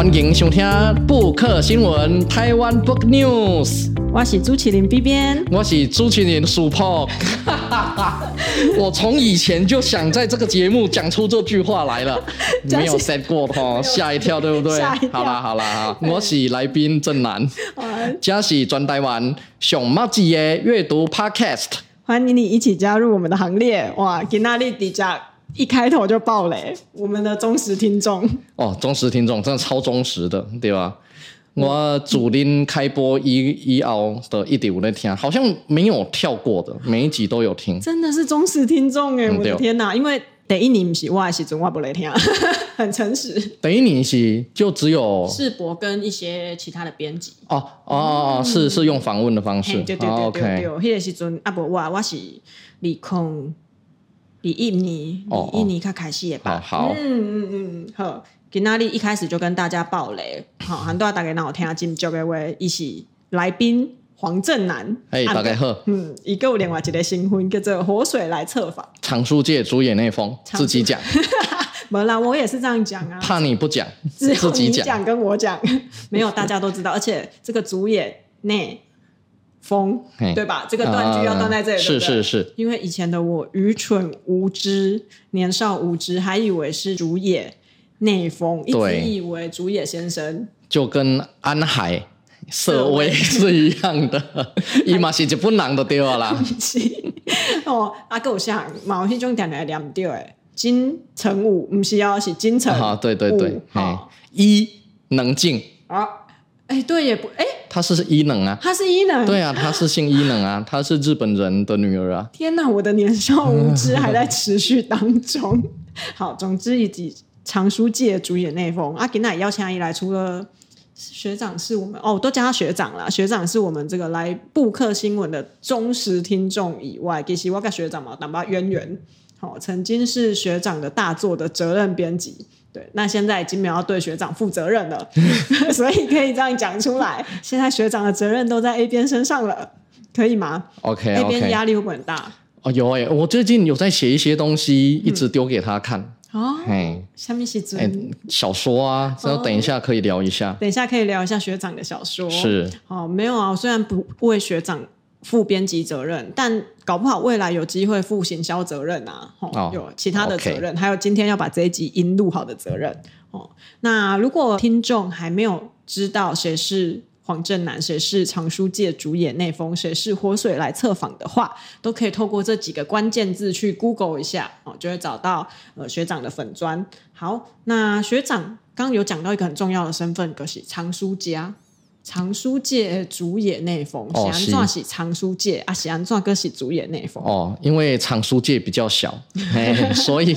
欢迎收听布克新闻台湾 Book News。我是朱麒麟 B 编，我是朱麒麟 Super。我从以前就想在这个节目讲出这句话来了，没有 set 过哈，吓一跳，对不对？好啦好啦哈，我是来宾正南，这是全台湾熊猫子的阅读 Podcast，欢迎你一起加入我们的行列。哇，今天你底下。一开头就爆雷，我们的忠实听众哦，忠实听众真的超忠实的，对吧？嗯、我主林开播一一熬的一点五那天，好像没有跳过的，每一集都有听，真的是忠实听众哎！我的天哪，因为第一年是我的时阵我不来听，很诚实。等一年是就只有世博跟一些其他的编辑哦哦哦，嗯、是是用访问的方式，对对对对对，对，对，那个时阵啊不我我是理空。比印尼，比印尼卡开始的吧。好，嗯嗯嗯，好。今天一开始就跟大家爆雷，好，很多大家让我听下今朝的话，一起来宾黄正南。哎，大家好。嗯，一个另外一个新婚叫做《活水来测访》，常书界主演那封自己讲。没啦，我也是这样讲啊。怕你不讲，自己讲跟我讲，没有大家都知道，而且这个主演那。风，对吧？这个断句要断在这里，是、呃、是是。因为以前的我愚蠢无知、年少无知，还以为是竹野内丰，一直以为竹野先生就跟安海瑟薇是一样的，伊嘛是一本人都对了啦。哦，阿狗像毛细中点来两对，金城武不是要是金城，好，对对对，好，一能静啊。哎，对也不哎，他是伊能啊，他是伊能，对啊，他是姓伊能啊，他是日本人的女儿啊。天哪，我的年少无知还在持续当中。好，总之以及常书界主演内丰啊，今天邀请阿姨来，除了学长是我们哦，都叫他学长啦。学长是我们这个来布克新闻的忠实听众以外，其实我跟学长嘛，谈不渊源。好，曾经是学长的大作的责任编辑。对，那现在已经没有要对学长负责任了，所以可以这样讲出来。现在学长的责任都在 A 边身上了，可以吗？OK，A. 编压力会不会很大？哦，有哎，我最近有在写一些东西，一直丢给他看。哦，哎，下面写小说啊，然后等一下可以聊一下。等一下可以聊一下学长的小说。是，哦，没有啊，我虽然不为学长。负编辑责任，但搞不好未来有机会负行销责任啊！哦，有其他的责任.还有今天要把这一集音录好的责任哦。那如果听众还没有知道谁是黄正南，谁是藏书界主演内封，谁是活水来测访的话，都可以透过这几个关键字去 Google 一下哦，就会找到呃学长的粉专。好，那学长刚刚有讲到一个很重要的身份，就是藏书家。藏书界主演内丰，喜安怎是藏书界啊？喜安怎个是主演内封？哦，因为藏书界比较小，所以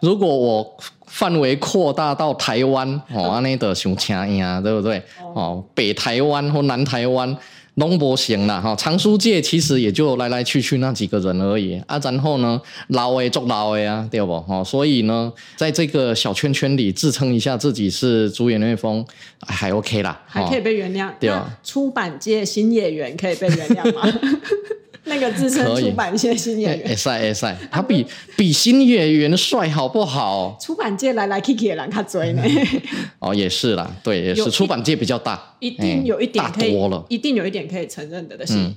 如果我范围扩大到台湾，哦，那的想请呀，对不对？哦，北台湾或南台湾。龙博行啦哈，藏书界其实也就来来去去那几个人而已啊。然后呢，老诶做老诶啊，对不？哈，所以呢，在这个小圈圈里自称一下自己是主演内丰，还 OK 啦，还可以被原谅。对啊，出版界新演员可以被原谅吗？那个自称出版界新演员，帅哎帅，他比比新演员帅好不好？出版界来来去去的人较多呢。哦，也是啦，对，也是。出版界比较大，一定有一点可以，大多了，一定有一点可以承认的的是，嗯、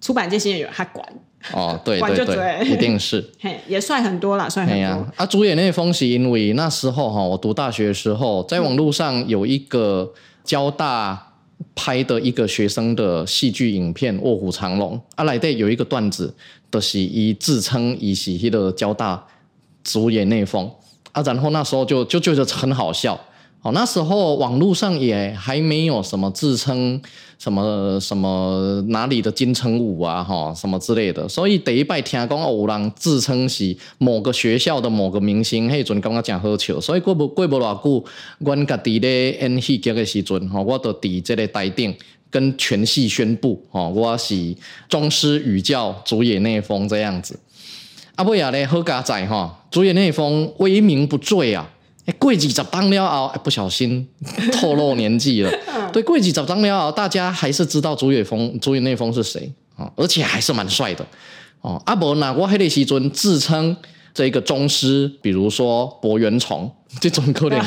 出版界新演员他管。哦，对对对，对，一定是，嘿，也帅很多啦，帅很多。啊，啊，主演那封是因为那时候哈，我读大学的时候，在网络上有一个交大。拍的一个学生的戏剧影片《卧虎藏龙》，啊，来的有一个段子，都、就是以自称以喜戏的交大主演内封啊，然后那时候就就觉得很好笑。哦，那时候网络上也还没有什么自称什么什么哪里的金城武啊，哈，什么之类的。所以第一摆听讲有人自称是某个学校的某个明星，迄阵感觉真好笑。所以过不过不偌久，阮家己咧演戏剧的时阵，哈，我都伫这个台顶跟全系宣布，哈，我是宗师语教主演内丰这样子。啊，尾仔咧好加载哈，主演内丰威名不坠啊。哎，过几十当了后，哎，不小心 透露年纪了。对，过几十当了后，大家还是知道主演丰、主演内丰是谁啊？而且还是蛮帅的哦。啊，无那我迄个时尊自称这个宗师，比如说柏原崇 这种可能。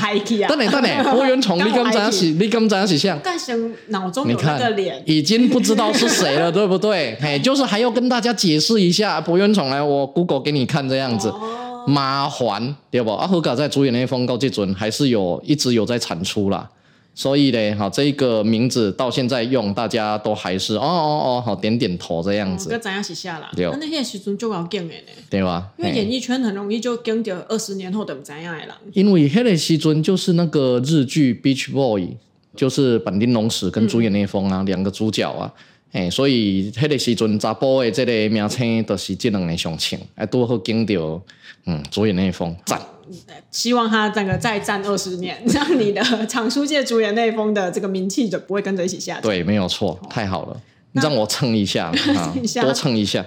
等等等等，柏原崇，你刚才是，你刚才是像。但是脑中有那个脸，已经不知道是谁了，对不对？嘿，就是还要跟大家解释一下，柏原崇来，我 Google 给你看这样子，哦、麻烦对不？啊，好在主演那封告这尊还是有一直有在产出啦。所以呢，好，这个名字到现在用，大家都还是哦哦哦，好点点头这样子。个怎样写下啦？对，那些时阵就要惊的呢，对吧？因为演艺圈很容易就惊掉二十年后的怎样的人。因为迄个时阵就是那个日剧《Beach Boy》，就是坂丁龙史跟主演那封啊、嗯、两个主角啊，哎，所以迄个时阵查甫的这个名称都是这两个相称，哎，都好惊掉，嗯，竹野内丰赞。希望他整个再战二十年，这样你的藏书界主演那一封的这个名气就不会跟着一起下降。对，没有错，太好了，你让我蹭 一下，多蹭一下。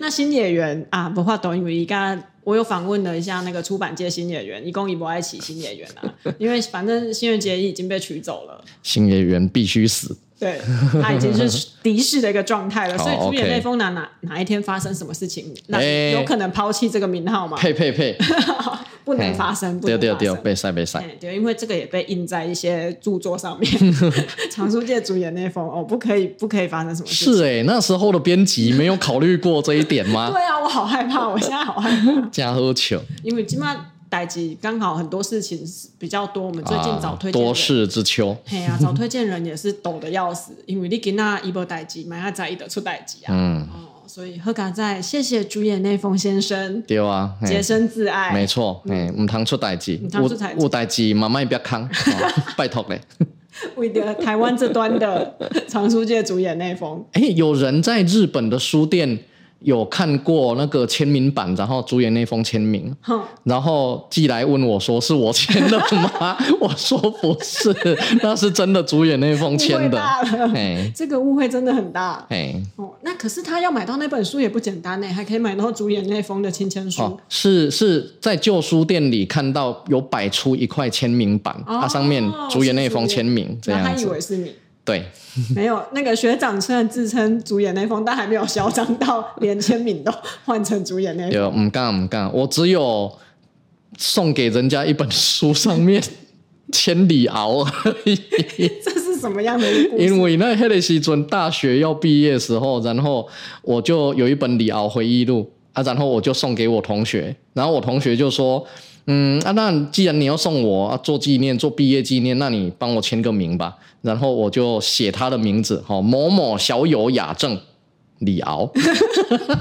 那新演员啊，不怕抖音，因为刚刚我有访问了一下那个出版界新演员，一共一不爱起新演员啊，因为反正新垣结衣已经被取走了，新演员必须死。对，他已经是 敌视的一个状态了，所以主演内丰哪哪哪一天发生什么事情，那有可能抛弃这个名号吗？呸呸呸，不能发生，不能发生，被塞被塞。对，因为这个也被印在一些著作上面，常书界主演内封哦，不可以，不可以发生什么事情。是哎，那时候的编辑没有考虑过这一点吗？对啊，我好害怕，我现在好害怕。加喝酒，因为起码。代志刚好很多事情比较多，我们最近找推荐多事之秋。嘿呀、啊，找推荐人也是抖得要死，因为你给那一波代志，蛮要在意的出代志啊。嗯，哦，所以好佳在，谢谢主演内丰先生。对啊，洁身自爱，没错。哎，唔通出代志，有有代志，慢慢别扛，拜托嘞。为了台湾这端的藏书界主演内丰，哎，有人在日本的书店。有看过那个签名版，然后主演那封签名，哼然后寄来问我说：“是我签的吗？” 我说：“不是，那是真的主演那封签的。”嘿这个误会真的很大。哎哦，那可是他要买到那本书也不简单呢，还可以买到主演那封的亲签书。哦、是是在旧书店里看到有摆出一块签名版，它、哦啊、上面主演那封签名这样子。他以为是你。对，没有那个学长虽然自称主演那封，但还没有嚣张到连签名都换成主演那封。有，唔干唔干，我只有送给人家一本书，上面签李敖而已。这是什么样的一个故事？因为那黑的时准大学要毕业的时候，然后我就有一本李敖回忆录啊，然后我就送给我同学，然后我同学就说。嗯啊，那既然你要送我啊做纪念，做毕业纪念，那你帮我签个名吧。然后我就写他的名字，好某某小友雅正李敖，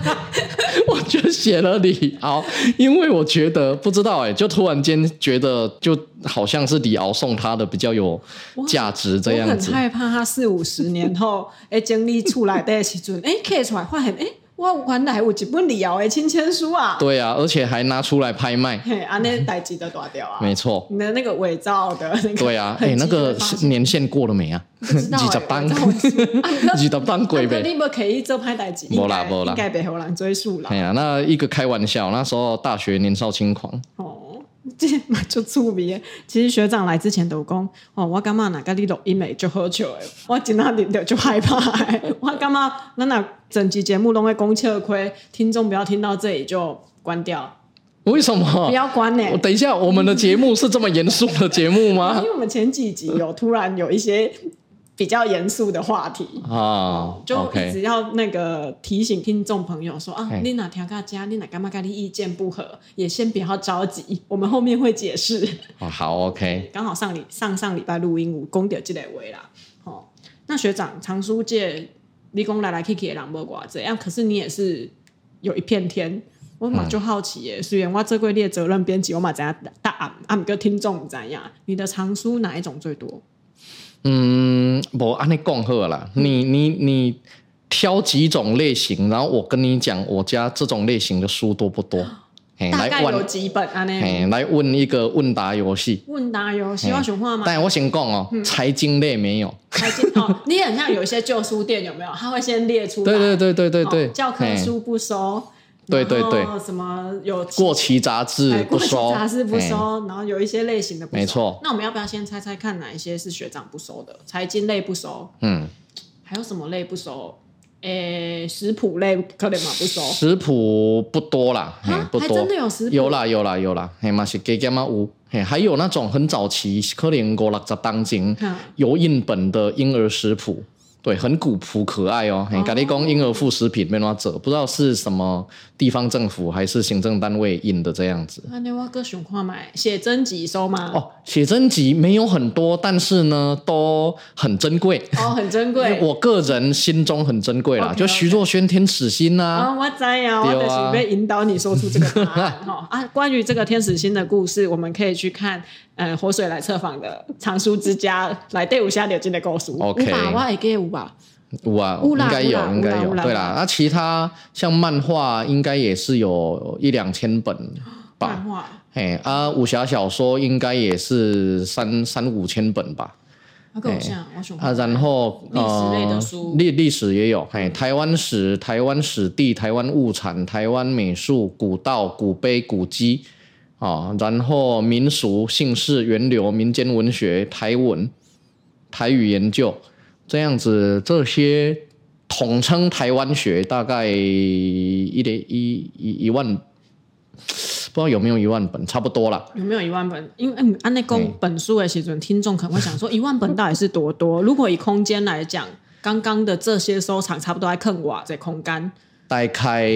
我就写了李敖，因为我觉得不知道哎，就突然间觉得就好像是李敖送他的比较有价值这样子。我很害怕他四五十年后哎经历出来的时阵哎看出来发现哎。我原来有一本李敖的亲签书啊！对啊，而且还拿出来拍卖。嘿，啊，那代志都大掉啊！没错，你的那个伪造的那个。对啊，哎，那个年限过了没啊？二十班，二十班鬼 呗。你不可以做拍代志，应该应该被后人追溯啦。哎呀，那一个开玩笑，那时候大学年少轻狂。这嘛就趣味。其实学长来之前都讲，哦，我感觉哪个你录音没就喝酒诶，我今仔日就就害怕诶，我感觉那那整集节目都会讲吃亏，听众不要听到这里就关掉。为什么？不要关呢？我等一下，我们的节目是这么严肃的节目吗？因为我们前几集有突然有一些。比较严肃的话题啊，就一直要那个提醒听众朋友说啊，你哪条家，你哪干嘛跟你意见不合，也先不要着急，我们后面会解释。哦，好，OK。刚好上礼上上礼拜录音，我公掉这类位啦。哦，那学长藏书界理工来来去去的人没寡这样，可是你也是有一片天，我嘛就好奇耶。虽然我这个列责任编辑，我嘛怎样答案，啊，每个听众怎样？你的藏书哪一种最多？嗯，我按你讲好了，你你你挑几种类型，然后我跟你讲，我家这种类型的书多不多？大概有几本啊？那来问一个问答游戏。问答游戏，我想话吗？但我先讲哦，财经类没有。财经哦，你很像有一些旧书店有没有？他会先列出来。对对对对对对。教科书不收。对对对，什么有过期杂志不收，杂志不收，然后有一些类型的不收。没错。那我们要不要先猜猜看哪一些是学长不收的？财经类不收，嗯，还有什么类不收？诶，食谱类可能嘛不收。食谱不多啦，嘿，不多。真的有食谱？有啦，有啦，有啦，嘿嘛是加减嘛有，嘿，还有那种很早期可能五六十当前有印本的婴儿食谱。对，很古朴可爱哦。嘿，咖喱公婴儿副食品没哪走，不知道是什么地方政府还是行政单位印的这样子。那你我哥想看买写真集收吗？哦，写真集没有很多，但是呢都很珍贵。哦，很珍贵。我个人心中很珍贵啦，okay, okay. 就徐若瑄《天使心》呐。啊，我知呀，我就是被引导你说出这个答案哈啊。关于这个《天使心》的故事，我们可以去看。呃，活水来测访的藏书之家来对五下流金的故事。OK，我还给有吧？有啊，应该有，应该有。对啦，那其他像漫画，应该也是有一两千本吧。漫画，哎啊，武侠小说应该也是三三五千本吧。啊，跟我像，我喜欢。啊，然后历史类的书，历历史也有，哎，台湾史、台湾史地、台湾物产、台湾美术、古道、古碑、古迹。啊，然后民俗、姓氏、源流、民间文学、台文、台语研究，这样子，这些统称台湾学，大概一点一一一万，不知道有没有一万本，差不多了。有没有一万本？因为按那公本书的时准，听众可能会想说，一万本到底是多多？如果以空间来讲，刚刚的这些收藏，差不多还坑瓦在空间。大概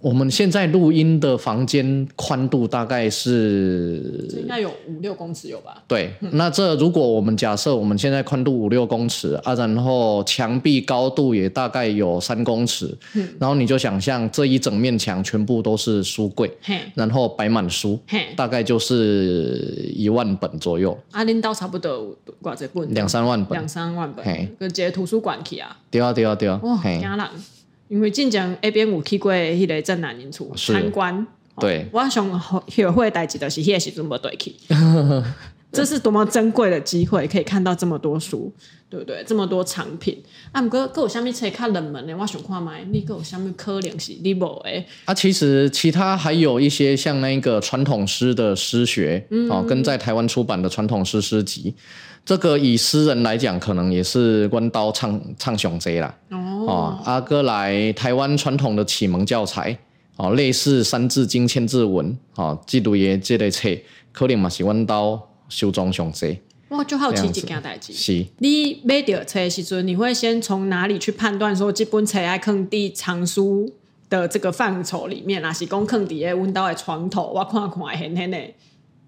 我们现在录音的房间宽度大概是，应该有五六公尺有吧？对，嗯、那这如果我们假设我们现在宽度五六公尺啊，然后墙壁高度也大概有三公尺，嗯、然后你就想象这一整面墙全部都是书柜，嘿。然后摆满书，嘿。大概就是一万本左右。啊，恁到差不多挂这本？两三万本，两三万本，嘿，跟这图书馆去啊？对啊，对啊，对啊，哇，惊人。因为进讲 A 边有去过迄个镇南宁处参观，对，我想学会代志的是迄个时阵没对去，这是多么珍贵的机会，可以看到这么多书，对不对？这么多藏品，啊，毋过，各有啥物册较冷门的？我想看卖，你各有啥物可能是你无诶？啊，其实其他还有一些像那个传统诗的诗学，嗯、哦，跟在台湾出版的传统诗诗集。这个以诗人来讲，可能也是关刀唱唱雄贼啦。哦，阿哥来台湾传统的启蒙教材，哦，类似《三字经》《千字文》哦，记录也这类册，可能嘛是关刀收藏雄贼。我就好奇一件代志，是。你买到册的时阵，你会先从哪里去判断说这本册爱放伫藏书的这个范畴里面，还是讲放伫个阮兜的床头，我看看显显的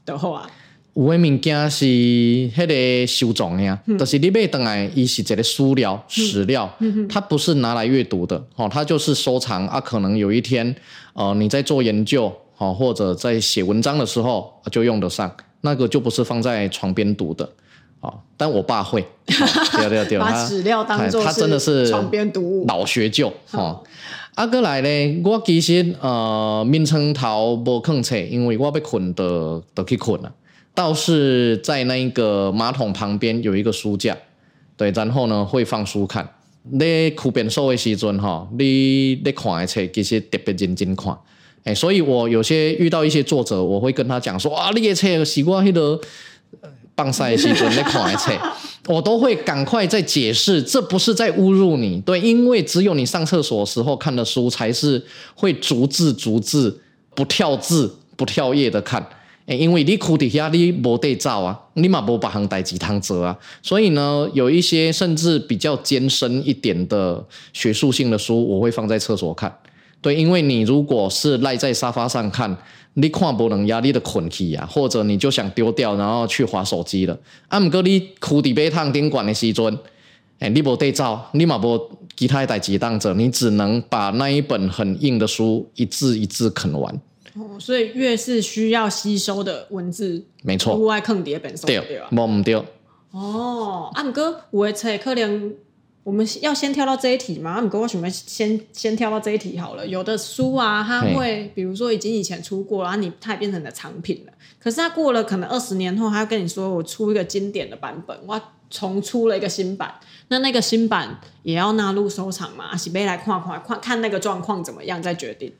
就好啊。有诶物件是迄个收藏呀，就、嗯、是你买回来，伊是一个史料、史料，嗯、它不是拿来阅读的，哦，它就是收藏啊。可能有一天，呃，你在做研究，哦，或者在写文章的时候就用得上，那个就不是放在床边读的，哦。但我爸会，对对对，把史料当做他真的是床边读物，老学究，哦。阿哥来咧，我其实呃，眠床头无囥册，因为我要困的都去困了。倒是在那个马桶旁边有一个书架，对，然后呢会放书看。你苦边收的时阵哈，你你看的册其实特别认真看，哎，所以我有些遇到一些作者，我会跟他讲说啊，你的册是我迄个放晒的时阵你看的册，我都会赶快在解释，这不是在侮辱你，对，因为只有你上厕所的时候看的书，才是会逐字逐字不跳字不跳页的看。因为你哭底下你没得照啊，你嘛无别项代志通做啊，所以呢，有一些甚至比较艰深一点的学术性的书，我会放在厕所看。对，因为你如果是赖在沙发上看，你看不能压力的困起啊，或者你就想丢掉，然后去划手机了。啊，毋过你哭底杯烫顶管的时阵，诶，你无得照，你嘛无其他代志当做，你只能把那一本很硬的书一字一字啃完。哦，所以越是需要吸收的文字，没错，户外坑爹本身对吧？冇唔对。哦，阿姆哥，我猜可能我们要先跳到这一题嘛？阿姆哥，我准备先先跳到这一题好了。有的书啊，它会比如说已经以前出过了，然后你它也变成了藏品了。可是它过了可能二十年后，它要跟你说我出一个经典的版本，我重出了一个新版，那那个新版也要纳入收藏嘛？还是买来看看看看那个状况怎么样再决定？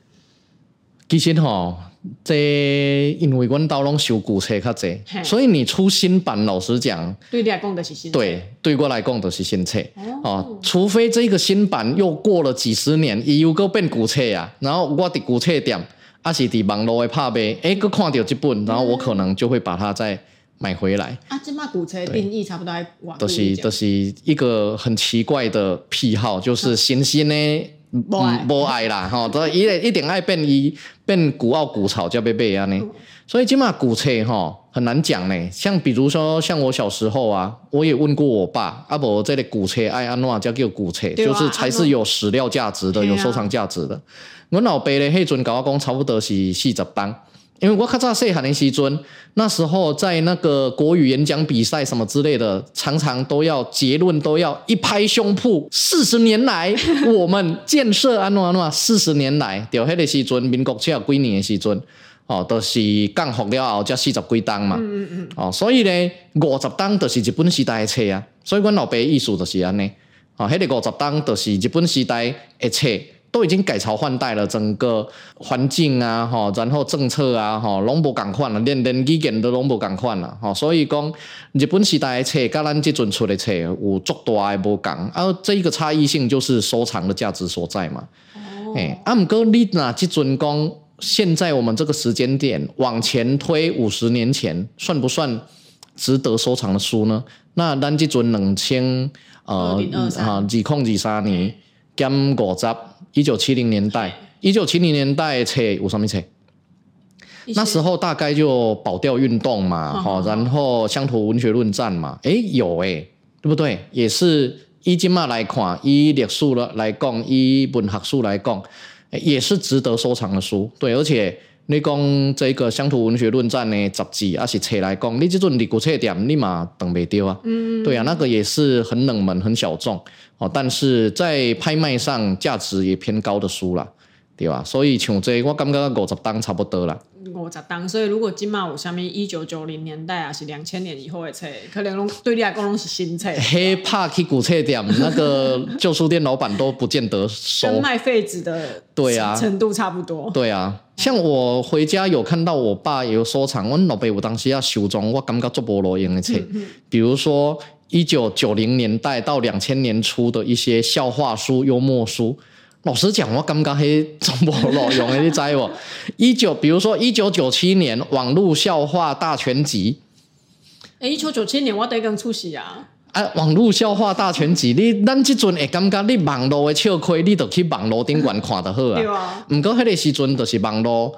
其实吼，这因为阮兜拢收旧册较济，所以你出新版，老实讲，对你来讲就是新。对，对我来讲都是新册。哦，除非这个新版又过了几十年，伊又搁变旧册啊，然后我伫旧册店，还是伫网络的拍卖，哎，搁看到这本，然后我可能就会把它再买回来。啊，这嘛古册定义差不多还都、就是都、就是一个很奇怪的癖好，就是新新的。无爱，无爱啦，吼，都一一定爱变伊变古奥古草叫贝贝安尼，所以起码古册吼很难讲呢。像比如说，像我小时候啊，我也问过我爸，啊不，这个古册爱安怎叫叫古册，啊、就是才是有史料价值的，啊、有收藏价值的。我老爸咧，迄阵甲我讲，差不多是四十档。因为我较早细汉的时阵，那时候在那个国语演讲比赛什么之类的，常常都要结论都要一拍胸脯，四十年来 我们建设安怎安怎，四十年来，就迄个时阵，民国七十几年的时阵，哦，都、就是降服了后才四十几档嘛，嗯嗯嗯，哦，所以呢，五十档就是日本时代的册啊，所以阮老爸意思就是安尼，哦，迄个五十档就是日本时代的册。都已经改朝换代了，整个环境啊，哈，然后政策啊，哈，拢无共款了，连连意见都拢无共款了，哈，所以讲日本时代的册，甲咱即阵出的册有足大的无共，啊，这一个差异性就是收藏的价值所在嘛。哦。哎，啊，毋过你若即阵讲，现在我们这个时间点往前推五十年前，算不算值得收藏的书呢？那咱即阵两千呃啊二控二三年减五十。一九七零年代，一九七零年代册有什么册？那时候大概就保钓运动嘛，好，然后乡土文学论战嘛，诶，有诶，对不对？也是以今嘛来看，以历史了来讲，以文学书来讲，也是值得收藏的书。对，而且你讲这个乡土文学论战呢，杂志还是册来讲，你这种历古册店，你嘛等袂丢啊？嗯，对啊，那个也是很冷门、很小众。哦，但是在拍卖上价值也偏高的书啦，对吧？所以像这个，我感觉五十档差不多啦。五十档，所以如果今嘛有啥物一九九零年代啊，是两千年以后的册，可能拢对你来讲拢是新册。黑怕去古册店，那个旧书店老板都不见得收。跟卖废纸的对啊程度差不多。对啊，像我回家有看到我爸也有收藏，我老爸有当时要收藏，我感觉做无路用的册，嗯嗯比如说。一九九零年代到两千年初的一些笑话书、幽默书，老实讲，我感觉还真无路用的，你知无？一九，比如说一九九七年网络笑话大全集。诶，一九九七年我第一刚出席啊。啊，网络笑话大全集，你咱即阵会感觉你网络的笑亏，你都去网络顶观看就好啊。对啊。不过迄个时阵就是网络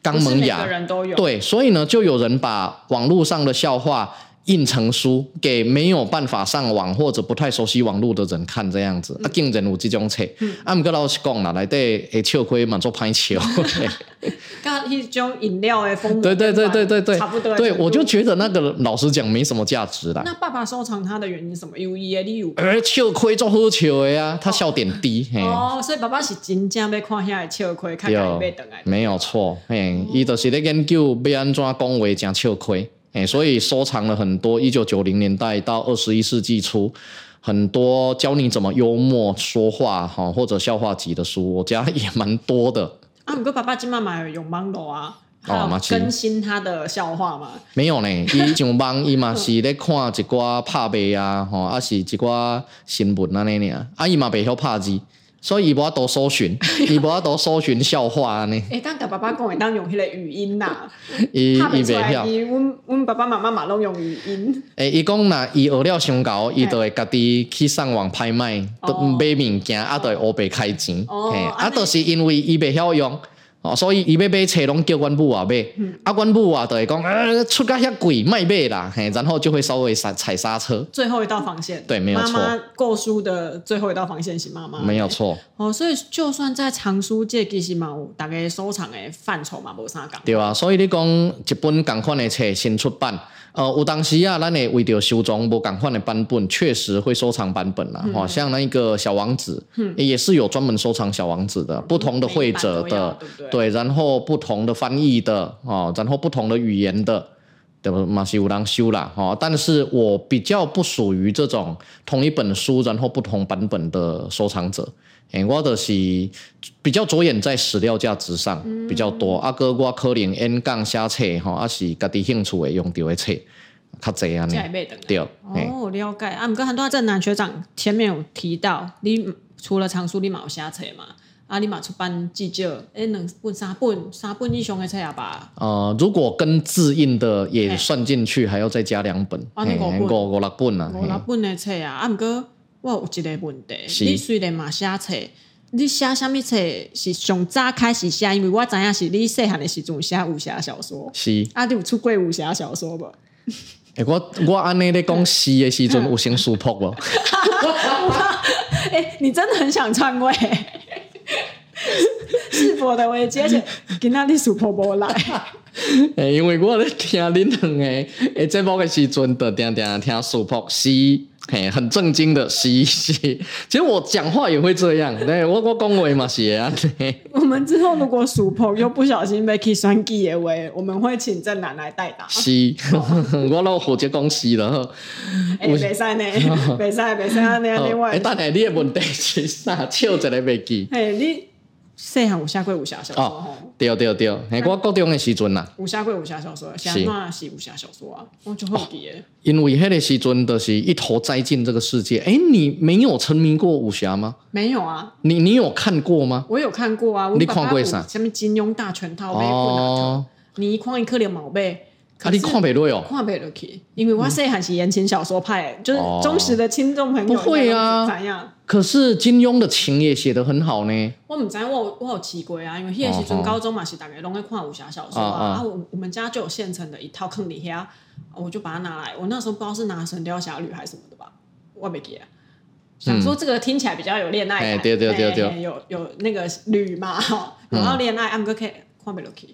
刚萌芽，对，所以呢，就有人把网络上的笑话。印成书给没有办法上网或者不太熟悉网络的人看，这样子、嗯、啊，竟然有这种册。嗯、啊，毋过老实讲啦，内底会笑亏嘛，做歹笑。刚一种饮料的风格，对对对对对对，差不多。对，我就觉得那个老实讲没什么价值啦。那爸爸收藏它的原因什么？有伊的理由？呃，笑亏做好笑的呀，他笑点低。哦，所以爸爸是真正要看下笑亏，看看被等来。没有错，嘿，伊就是咧研究要安怎讲话讲笑亏。哎，所以收藏了很多一九九零年代到二十一世纪初，很多教你怎么幽默说话哈，或者笑话集的书，我家也蛮多的。啊，不过爸爸今妈买有芒果啊，哦，更新他的笑话吗？没有呢，伊上网伊嘛是咧看一寡拍卖啊，吼，啊是一寡新闻啊那样，啊伊嘛袂晓拍字。所以伊无法度搜寻，伊无法度搜寻笑话呢。诶，当甲爸爸讲会当用迄个语音啦，伊伊袂晓。伊阮阮爸爸妈妈嘛拢用语音。诶，伊讲若伊学了上高，伊就会家己去上网拍卖，买物件，啊，就会乌白开钱。哦，啊，就是因为伊袂晓用。哦，所以伊要买车拢叫阮母啊买，嗯、啊阮母啊就会讲，呃，出价遐贵，卖买啦，嘿，然后就会稍微踩踩刹车。最后一道防线，对，没有错。妈妈购书的最后一道防线是妈妈，没有错。哦，所以就算在藏书界，其实嘛有大概收藏的范畴嘛无啥共。对啊，所以你讲一本共款的册新出版。呃，有当时啊，咱会为着收藏无共款的版本，确实会收藏版本啦。哈、嗯，像那个小王子，嗯、也是有专门收藏小王子的，不同的绘者的，对，然后不同的翻译的，哦，然后不同的语言的，对不嘛是有人收啦，哈。但是我比较不属于这种同一本书然后不同版本的收藏者。哎，我就是比较着眼在史料价值上比较多。阿、哥，我可能演讲写册吼，啊是家己兴趣会用到的册，较济安尼。对，哦，了解。啊，毋过很多正南学长前面有提到，你除了藏书，你嘛有写册嘛？啊，你嘛出版至少？诶，两本、三本、三本以上的册啊吧？呃，如果跟自印的也算进去，还要再加两本，五五六本啊，五六本的册啊。啊，毋过。我有一个问题，你虽然嘛写册，你写什么册是上早开始写？因为我知影是你细汉的时阵写武侠小说，是啊，你有出过武侠小说无？欸、我我安尼咧讲诗的时阵 有先书谱无？哎，你真的很想篡位？是否的危机？而且今仔日书谱无来？欸、因为我咧听恁两个诶节目的时阵，就定定听书谱诗。嘿，很正经的洗一洗。其实我讲话也会这样，对我我恭维嘛是啊。我们之后如果属朋又不小心被 K 酸记的话，我们会请正南来代打。是，我老虎就恭喜了。哎，袂使呢，袂使袂使啊！那另外，但系你的问题是啥？笑一个袂记。哎，你。细汉有写过武侠小说哦，对对对，喺我高中的时阵啦。有写过武侠小说，写嘛是武侠小说啊，我就好奇。因为迄个时阵就是一头栽进这个世界。哎，你没有沉迷过武侠吗？没有啊。你你有看过吗？我有看过啊。你看过啥？什么金庸大全套？哦。你看一颗连毛背。啊！你看不落哦，看不落去，因为我细汉是言情小说派，就是忠实的听众朋友。不会啊，怎样？可是金庸的情也写得很好呢。我唔知，我我有奇怪啊，因为迄个时阵高中嘛是大概拢会看武侠小说啊，啊我我们家就有现成的一套坑里遐，我就把它拿来。我那时候不知道是拿《神雕侠侣》还是什么的吧，我没记啊。想说这个听起来比较有恋爱感，对对对对，有有那个女嘛，然后恋爱，俺哥可以看不落去。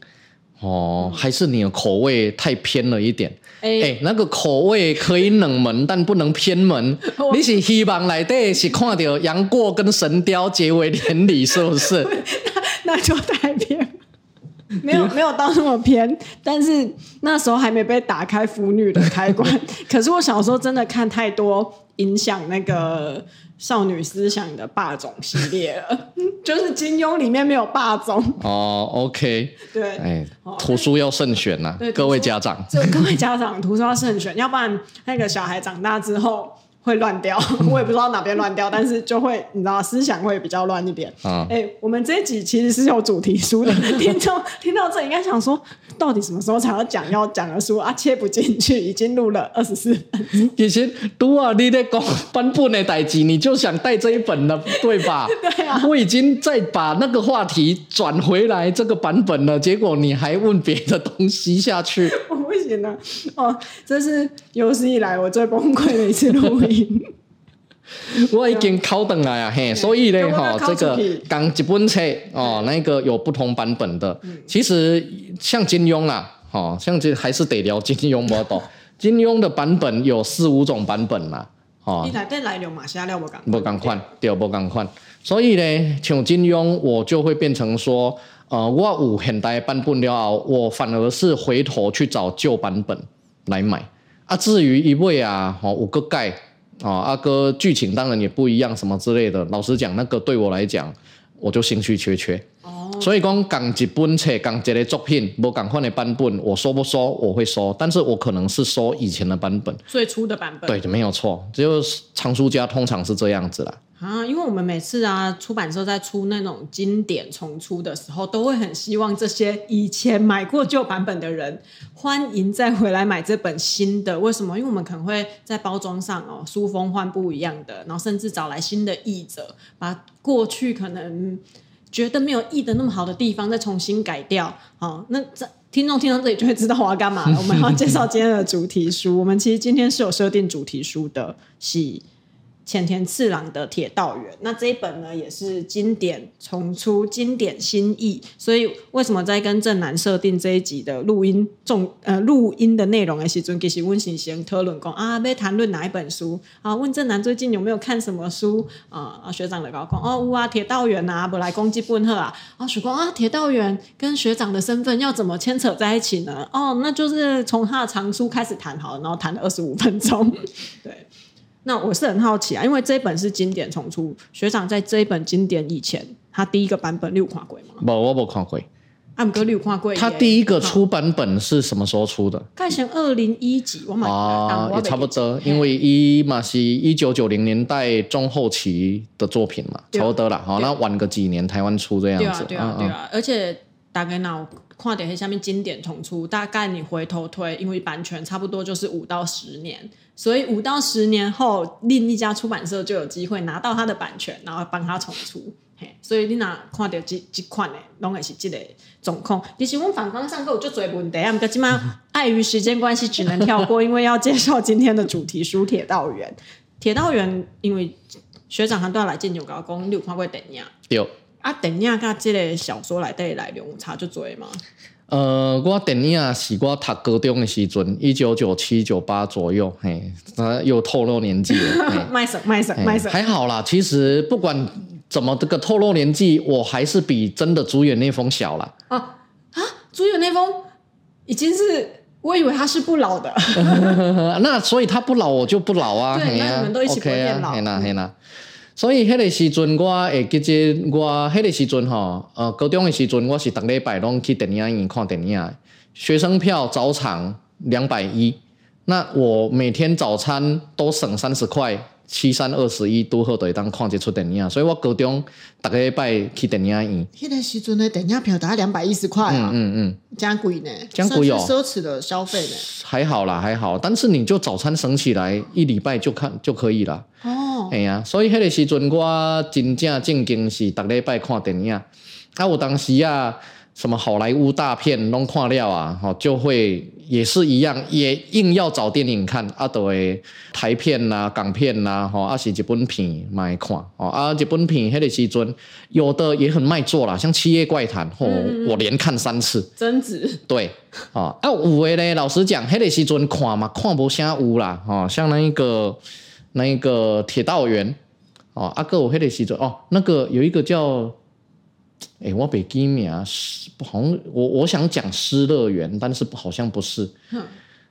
哦，还是你的口味太偏了一点。哎、欸欸，那个口味可以冷门，但不能偏门。你是希望来对是看到杨过跟神雕结为连理，是不是？那 那就太偏，没有没有到那么偏，但是那时候还没被打开腐女的开关。可是我小时候真的看太多，影响那个。少女思想的霸总系列了，就是金庸里面没有霸总哦。OK，对，哎，图书要慎选呐，对，各位家长，就各位家长，图书要慎选，要不然那个小孩长大之后。会乱掉，我也不知道哪边乱掉，但是就会你知道思想会比较乱一点。哎、嗯欸，我们这一集其实是有主题书的，听众听到这应该想说，到底什么时候才要讲要讲的书啊？切不进去，已经录了二十四分。其实读啊，你在讲版本的代志，你就想带这一本了，对吧？对啊。我已经在把那个话题转回来这个版本了，结果你还问别的东西下去。我不行了哦，这是有史以来我最崩溃的一次录音。我已经考等来啊，嘿，所以呢，哈、哦，这个讲一本册哦，那个有不同版本的。嗯、其实像金庸啦，哦，像这还是得聊金庸不懂。金庸的版本有四五种版本啦，哦。你来得来聊马下料不敢？不敢换，对，不敢换。所以呢，像金庸，我就会变成说。呃，我有现代版本了后，我反而是回头去找旧版本来买。啊，至于一位啊，哦，五个盖啊，阿哥剧情当然也不一样，什么之类的。老实讲，那个对我来讲，我就兴趣缺缺。哦。所以讲，讲一本册，讲一个作品，我讲换的版本，我说不说？我会说，但是我可能是说以前的版本，最初的版本。对，没有错，只有藏书家通常是这样子啦。啊，因为我们每次啊，出版社在出那种经典重出的时候，都会很希望这些以前买过旧版本的人，欢迎再回来买这本新的。为什么？因为我们可能会在包装上哦，书封换不一样的，然后甚至找来新的译者，把过去可能觉得没有译的那么好的地方再重新改掉。好，那这听众听到这里就会知道我要干嘛了。我们要介绍今天的主题书。我们其实今天是有设定主题书的，是。浅田次郎的《铁道员》，那这一本呢也是经典重出，经典新意。所以为什么在跟正南设定这一集的录音重呃录音的内容的时候，其实温行先讨论讲啊，要谈论哪一本书啊？问正南最近有没有看什么书啊？啊学长的高讲哦，有啊，《铁道员》呐，不来攻击本贺啊？啊，许光啊，《铁道员》跟学长的身份要怎么牵扯在一起呢？哦，那就是从他的藏书开始谈好了，然后谈了二十五分钟，对。那我是很好奇啊，因为这一本是经典重出，学长在这一本经典以前，他第一个版本你有看过吗？没，我没看过。暗哥，你有看过？他第一个出版本是什么时候出的？盖成二零一几，我买啊，也差不多，因为一嘛是一九九零年代中后期的作品嘛，差不多啦。好，那晚个几年台湾出这样子，对啊，对啊，而且大概那看点下面经典重出，大概你回头推，因为版权差不多就是五到十年，所以五到十年后，另一家出版社就有机会拿到他的版权，然后帮他重出。嘿所以你若看到这这款的，拢会是这个状况。其实我们反方上课有就最问题碍于时间关系，只能跳过，因为要介绍今天的主题书《铁道员》。铁道员，因为学长他都要来进九高工，你有看过电影？有啊，电影跟这个小说来对来龙差就多吗？呃，我电影是我读高中的时阵，一九九七九八左右，嘿，又透露年纪了。卖什卖什卖什？还好啦，其实不管。怎么这个透露年纪？我还是比真的主演那封小啦。啊啊！主演那封已经是，我以为他是不老的。那所以他不老，我就不老啊。对，那你们都一起不变老。黑啦黑啦。所以迄个时阵，我会记得我迄个时阵吼，呃，高中的时阵，我是逐礼拜拢去电影院看电影。学生票早场两百一，那我每天早餐都省三十块。七三二十一，拄好就会当看一出电影，所以我高中逐个礼拜去电影院。迄个时阵的电影票大概两百一十块啊，嗯嗯，这样贵呢，这样贵哦，奢侈的消费呢。还好啦，还好，但是你就早餐省起来，一礼拜就看就可以了。哦，哎呀，所以迄个时阵我真正正经是逐礼拜看电影，啊，我当时啊。什么好莱坞大片拢看了啊，吼就会也是一样，也硬要找电影看啊，都会台片呐、啊、港片呐，吼啊是日本片买看，哦啊日本片迄个时阵有的也很卖座啦，像《七夜怪谈》吼，我连看三次。贞子。对，啊啊有的咧，老实讲，迄个时阵看嘛看不啥有啦，哦像那一个那一个铁道员，哦啊个有迄个时阵哦，那个有一个叫。哎，我北基米啊，不好像我我想讲《失乐园》，但是好像不是。嗯、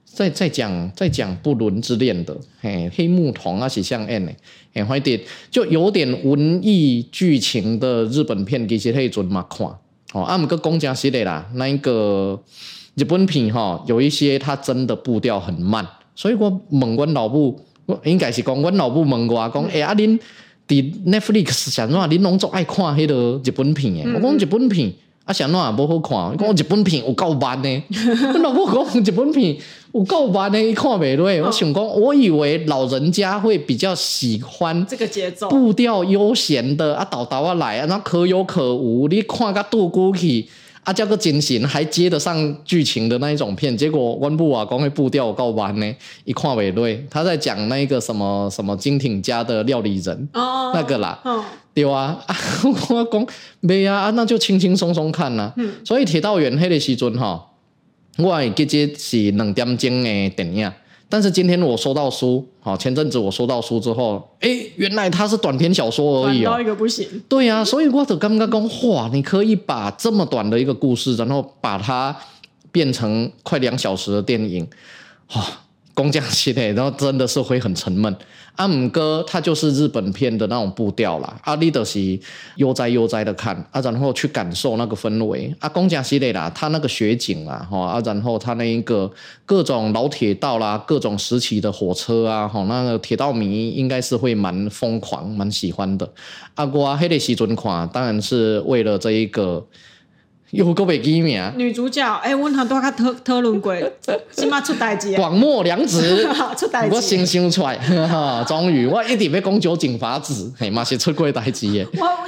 在在讲在讲不伦之恋的，嘿，黑木瞳啊，是像 N 呢，哎，快点就有点文艺剧情的日本片，其实可以准嘛看。哦，啊，姆个公家系列啦，那一个日本片哈、哦，有一些它真的步调很慢，所以我问阮老母，我应该是讲阮老母问我讲，哎、嗯，阿恁。啊伫 Netflix 上怎啊？恁拢总爱看迄个日本片诶、嗯。我讲日本片啊，上怎啊无好看？伊 讲日本片有够慢呢。老婆讲日本片有够慢呢，伊看袂落。我想讲，我以为老人家会比较喜欢这个节奏，步调悠闲的啊，倒倒啊来啊，然后可有可无。你看甲度过去。啊，叫个惊喜，还接得上剧情的那一种片，结果温布瓦光会步调够慢呢，一看尾对，他在讲那个什么什么金挺家的料理人，哦，那个啦，哦、对啊，啊我讲没啊，啊那就轻轻松松看啦、啊，嗯，所以铁道员迄个时阵哈，我还记得是两点钟的电影。但是今天我收到书，好，前阵子我收到书之后，哎，原来它是短篇小说而已哦。短到一个不行。对呀、啊，所以我就刚刚讲，哇，你可以把这么短的一个故事，然后把它变成快两小时的电影，哇、哦，工匠系列，然后真的是会很沉闷。阿姆哥他就是日本片的那种步调啦，阿里德西悠哉悠哉的看啊，然后去感受那个氛围。阿公讲系列啦，他那个雪景啦，哈啊，然后他那一个各种老铁道啦，各种时期的火车啊，哈，那个铁道迷应该是会蛮疯狂、蛮喜欢的。阿瓜黑的西尊款，当然是为了这一个。有个袂记名，女主角哎，阮他都较讨讨论过，起码出代志。广末凉子 出代志，我先想出来，哈，终于我一直要讲酒井法子，嘿，嘛是出过代志耶。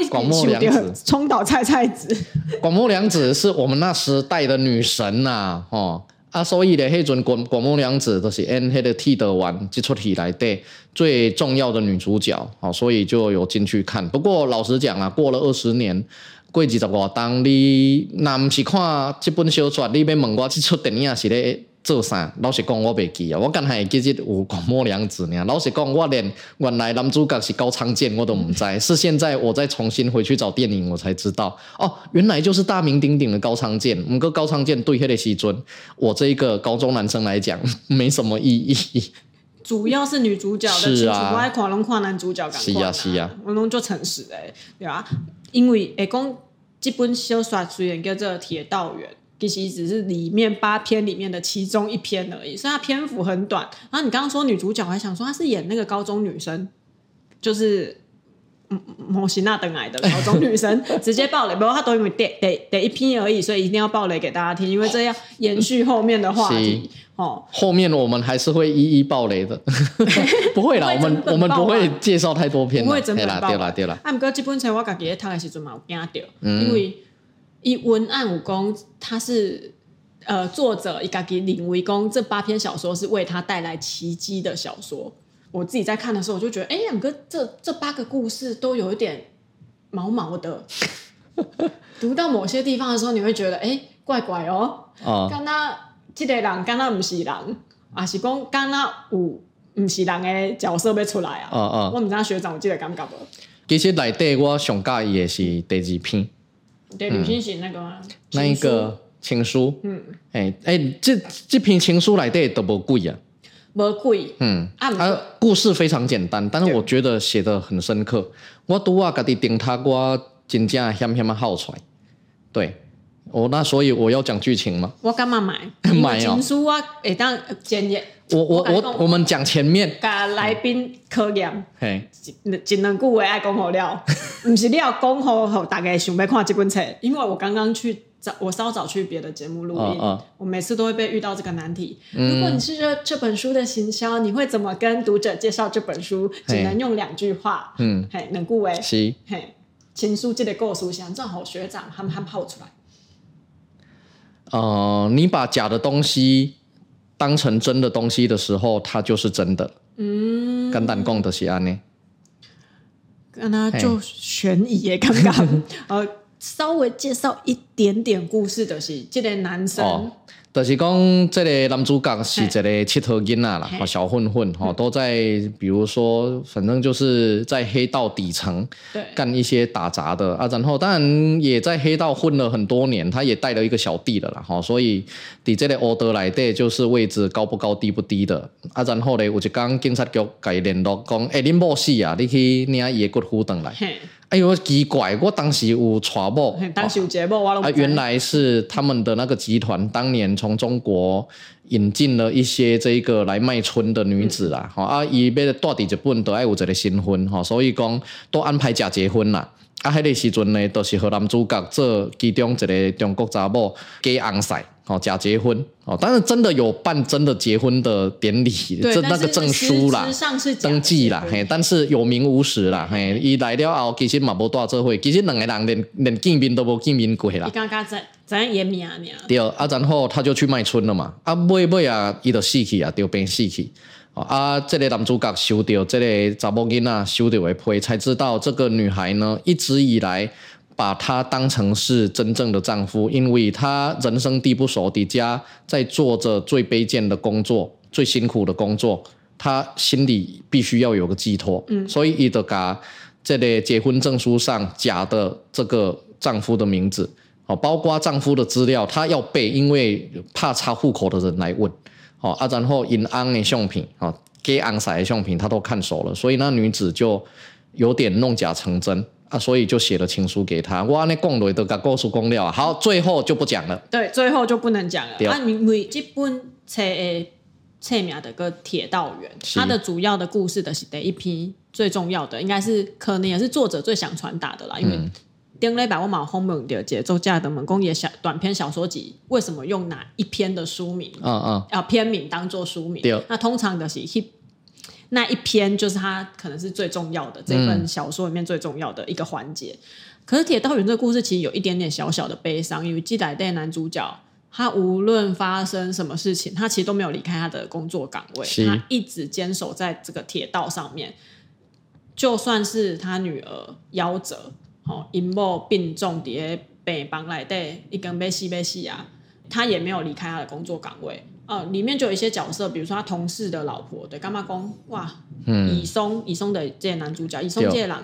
广末凉子，冲岛菜菜子。广末凉子是我们那时代的女神呐、啊，哦啊，所以咧，迄阵广广末凉子都是演迄个替德丸这出戏来的最重要的女主角，好，所以就有进去看。不过老实讲啊，过了二十年。过二十外当，你若毋是看这本小说，你要问我这出电影是咧做啥？老实讲，我袂记啊。我刚才会记得有广末凉子呢。老实讲，我连原来男主角是高仓健我都唔知，是现在我再重新回去找电影，我才知道哦，原来就是大名鼎鼎的高仓健。毋过高仓健对迄个时阵，我这一个高中男生来讲，没什么意义。主要是女主角的情绪，我爱看拢看男主角感，是啊是啊，我拢就诚实诶，对啊，因为诶讲这本小说虽然叫做《铁道员》，其实只是里面八篇里面的其中一篇而已，所以它篇幅很短。然后你刚刚说女主角，我还想说她是演那个高中女生，就是。摩西娜等来的 高中女生直接爆雷，不过她都因为得得得一篇而已，所以一定要爆雷给大家听，因为这样延续后面的话题哦。后面我们还是会一一爆雷的，不会啦，我们我们不会介绍太多篇，不会整本爆。对啦对啦。啊，不过这本书我自己在读的时阵嘛有惊到，因为以文案武功，他是呃作者伊家己认为讲这八篇小说是为他带来奇迹的小说。我自己在看的时候，我就觉得，哎，两个这这八个故事都有一点毛毛的。读到某些地方的时候，你会觉得，哎，怪怪哦。哦。刚刚这个人，敢若毋是人，啊是讲敢若有毋是人诶角色要出来啊？哦哦。我毋知影学长，有即个感觉无？其实内底我上介意诶是第二篇。第二篇是那个吗？那一个情书。嗯。哎哎，这这篇情书内底都无贵啊。无贵，嗯，啊，故事非常简单，但是我觉得写得很深刻。我拄啊，家己顶他，我真正险险啊，好出来。对，我那所以我要讲剧情吗？我干嘛买？买哦。情书啊，会当检验。我我我我们讲前面。甲来宾考验，嘿，一一两句话爱讲好了，不是你要讲好好，大概想要看这本册，因为我刚刚去。早我稍早去别的节目录音，哦哦，我每次都会被遇到这个难题。嗯、如果你是这这本书的行销，你会怎么跟读者介绍这本书？只能用两句话。嗯，嘿，能顾为是嘿，情书记得告诉想正好学长他们还跑出来。呃，你把假的东西当成真的东西的时候，它就是真的。嗯，简单讲就是安呢。跟他就悬疑耶，刚刚 呃。稍微介绍一点点故事的是这个男生，哦、就是讲这个男主角是一个乞讨囡仔啦，小混混哈，都在比如说，反正就是在黑道底层干一些打杂的。啊，然后当然也在黑道混了很多年，他也带了一个小弟了啦，哈，所以底这个欧德来的就是位置高不高低不低的。啊，然后呢，有一天警察局给他联络讲，哎，你某死啊，你去领伊的骨灰回来。哎呦，奇怪！我当时有传播，当时有节目，我啊，原来是他们的那个集团当年从中国引进了一些这个来卖春的女子啦，哈、嗯、啊，伊要带伫日本都爱有一个新婚哈，所以讲都安排假结婚啦。啊，迄个时阵呢，都是和男主角做其中一个中国查某假红晒。哦，假结婚哦，但是真的有办真的结婚的典礼，这那个证书啦，登记啦，嘿，但是有名无实啦，嘿，伊来了后，其实嘛无多少会，其实两个人连连见面都无见面过啦。伊刚刚在在演名啊，对，啊，然后他就去卖春了嘛，啊，尾尾啊，伊就死去啊，就变死去，啊，这个男主角收到这个查某囡仔收到的批，才知道这个女孩呢，一直以来。把她当成是真正的丈夫，因为她人生地不熟，的家在做着最卑贱的工作，最辛苦的工作，她心里必须要有个寄托。嗯，所以伊就噶这个结婚证书上假的这个丈夫的名字，哦，包括丈夫的资料，她要背，因为怕查户口的人来问。哦，啊，然后银安的相片，哦，给昂色的相片，她都看熟了，所以那女子就有点弄假成真。啊，所以就写了情书给他。哇，那讲的都甲故事讲了，好，最后就不讲了。对，最后就不能讲了。对啊，因为这本册诶册名的个铁道员，它的主要的故事的是第一篇最重要的，应该是可能也是作者最想传达的啦。因为丁磊把我嘛访问到节奏家的猛工业小短篇小说集，为什么用哪一篇的书名？嗯嗯，要篇名当做书名。对，那通常的是那一篇就是他可能是最重要的这本小说里面最重要的一个环节。嗯、可是铁道员这个故事其实有一点点小小的悲伤，因为记载带男主角他无论发生什么事情，他其实都没有离开他的工作岗位，他一直坚守在这个铁道上面。就算是他女儿夭折，哦，因某病重在病房内底一根被吸被吸啊，他也没有离开他的工作岗位。哦，里面就有一些角色，比如说他同事的老婆，对，干嘛讲哇？嗯，以松，以松的这个男主角，以松这个人，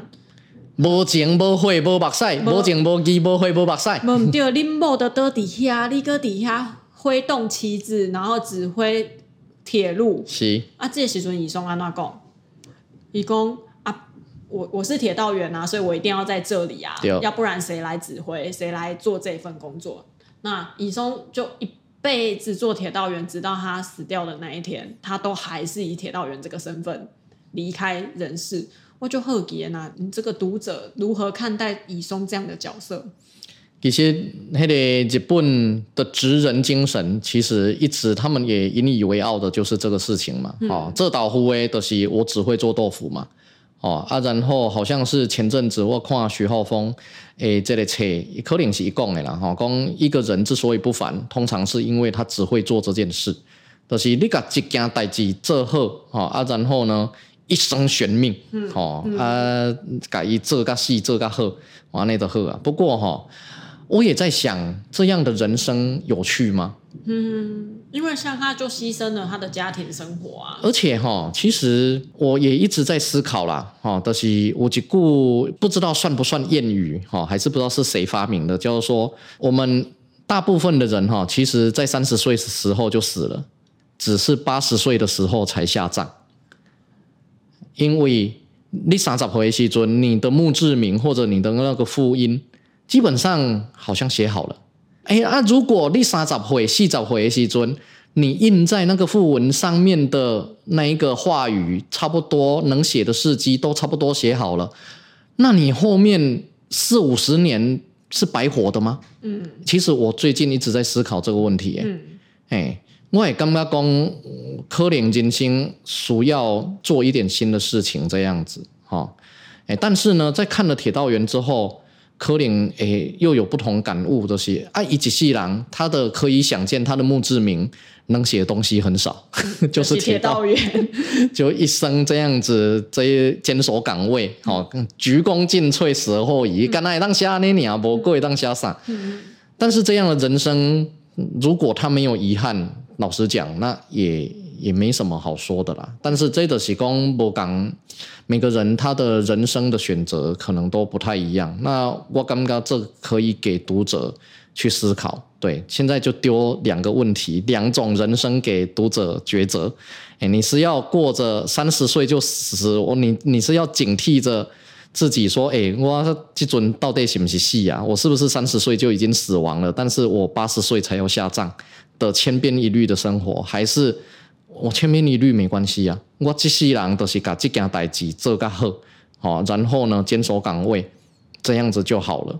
无情无悔无目屎，无情无义无悔无目屎。无对，你某的都底下，你搁底下挥动旗子，然后指挥铁路。是啊，这时阵以松安怎讲？以公啊，我我是铁道员啊，所以我一定要在这里啊，要不然谁来指挥？谁来做这份工作？那以松就一辈子做铁道员，直到他死掉的那一天，他都还是以铁道员这个身份离开人世。我就好奇啊，你这个读者如何看待乙松这样的角色？其实，那个日本的职人精神，其实一直他们也引以为傲的，就是这个事情嘛。嗯、哦，这豆腐诶，就是我只会做豆腐嘛。哦啊，然后好像是前阵子我看徐浩峰诶，这个车可能是一讲的啦。哈、哦，讲一个人之所以不凡，通常是因为他只会做这件事。就是你把一件代志做好，哦啊，然后呢？一生悬命，嗯、哦，嗯、啊，改一做个戏做甲好，完那都好啊。不过哈、哦，我也在想，这样的人生有趣吗？嗯，因为像他就牺牲了他的家庭生活啊。而且哈、哦，其实我也一直在思考啦，哈、哦，但、是我只顾不知道算不算谚语，哈、哦，还是不知道是谁发明的，就是说我们大部分的人哈、哦，其实在三十岁的时候就死了，只是八十岁的时候才下葬。因为你三十岁的时阵，你的墓志铭或者你的那个复印，基本上好像写好了。哎啊，如果你三十回、四十回的时阵，你印在那个副文上面的那一个话语，差不多能写的事迹都差不多写好了，那你后面四五十年是白活的吗？嗯，其实我最近一直在思考这个问题。嗯，哎。我也感觉讲，可能人生需要做一点新的事情，这样子哈。哎，但是呢，在看了《铁道员》之后，可能诶又有不同感悟，就是啊，一级细郎他的可以想见，他的墓志铭能写的东西很少，就是铁道员，就一生这样子，这坚守岗位，哦，鞠躬尽瘁，死而后已，干那当下那年不过当下啥？但是这样的人生，如果他没有遗憾。老实讲，那也也没什么好说的啦。但是这个是讲不讲，每个人他的人生的选择可能都不太一样。那我感觉这可以给读者去思考。对，现在就丢两个问题，两种人生给读者抉择。诶，你是要过着三十岁就死，我你你是要警惕着自己说，诶，我这阵到底是不是戏啊？我是不是三十岁就已经死亡了？但是我八十岁才要下葬。的千篇一律的生活，还是我千篇一律没关系啊？我这世人都是把这件代志做较好，好，然后呢，坚守岗位，这样子就好了。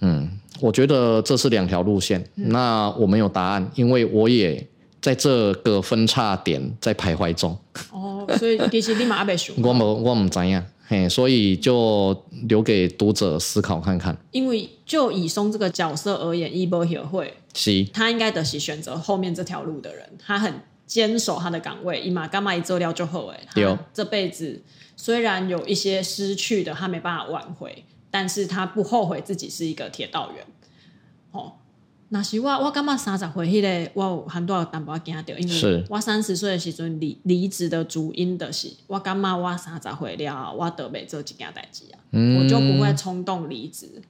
嗯，我觉得这是两条路线。嗯、那我没有答案，因为我也在这个分叉点在徘徊中。哦，所以其实你嘛还没选。我没，我唔知样。嘿，所以就留给读者思考看看。因为就以松这个角色而言，伊波协会，是，他应该得是选择后面这条路的人。他很坚守他的岗位，伊嘛干嘛一做掉就后悔。有这辈子虽然有一些失去的，他没办法挽回，但是他不后悔自己是一个铁道员。哦。那是我，我感觉三十岁迄个，我有很多淡薄惊到，因为我三十岁的时阵离离职的主因就是，我感觉我三十岁了，我得没做这件代志啊，嗯、我就不会冲动离职，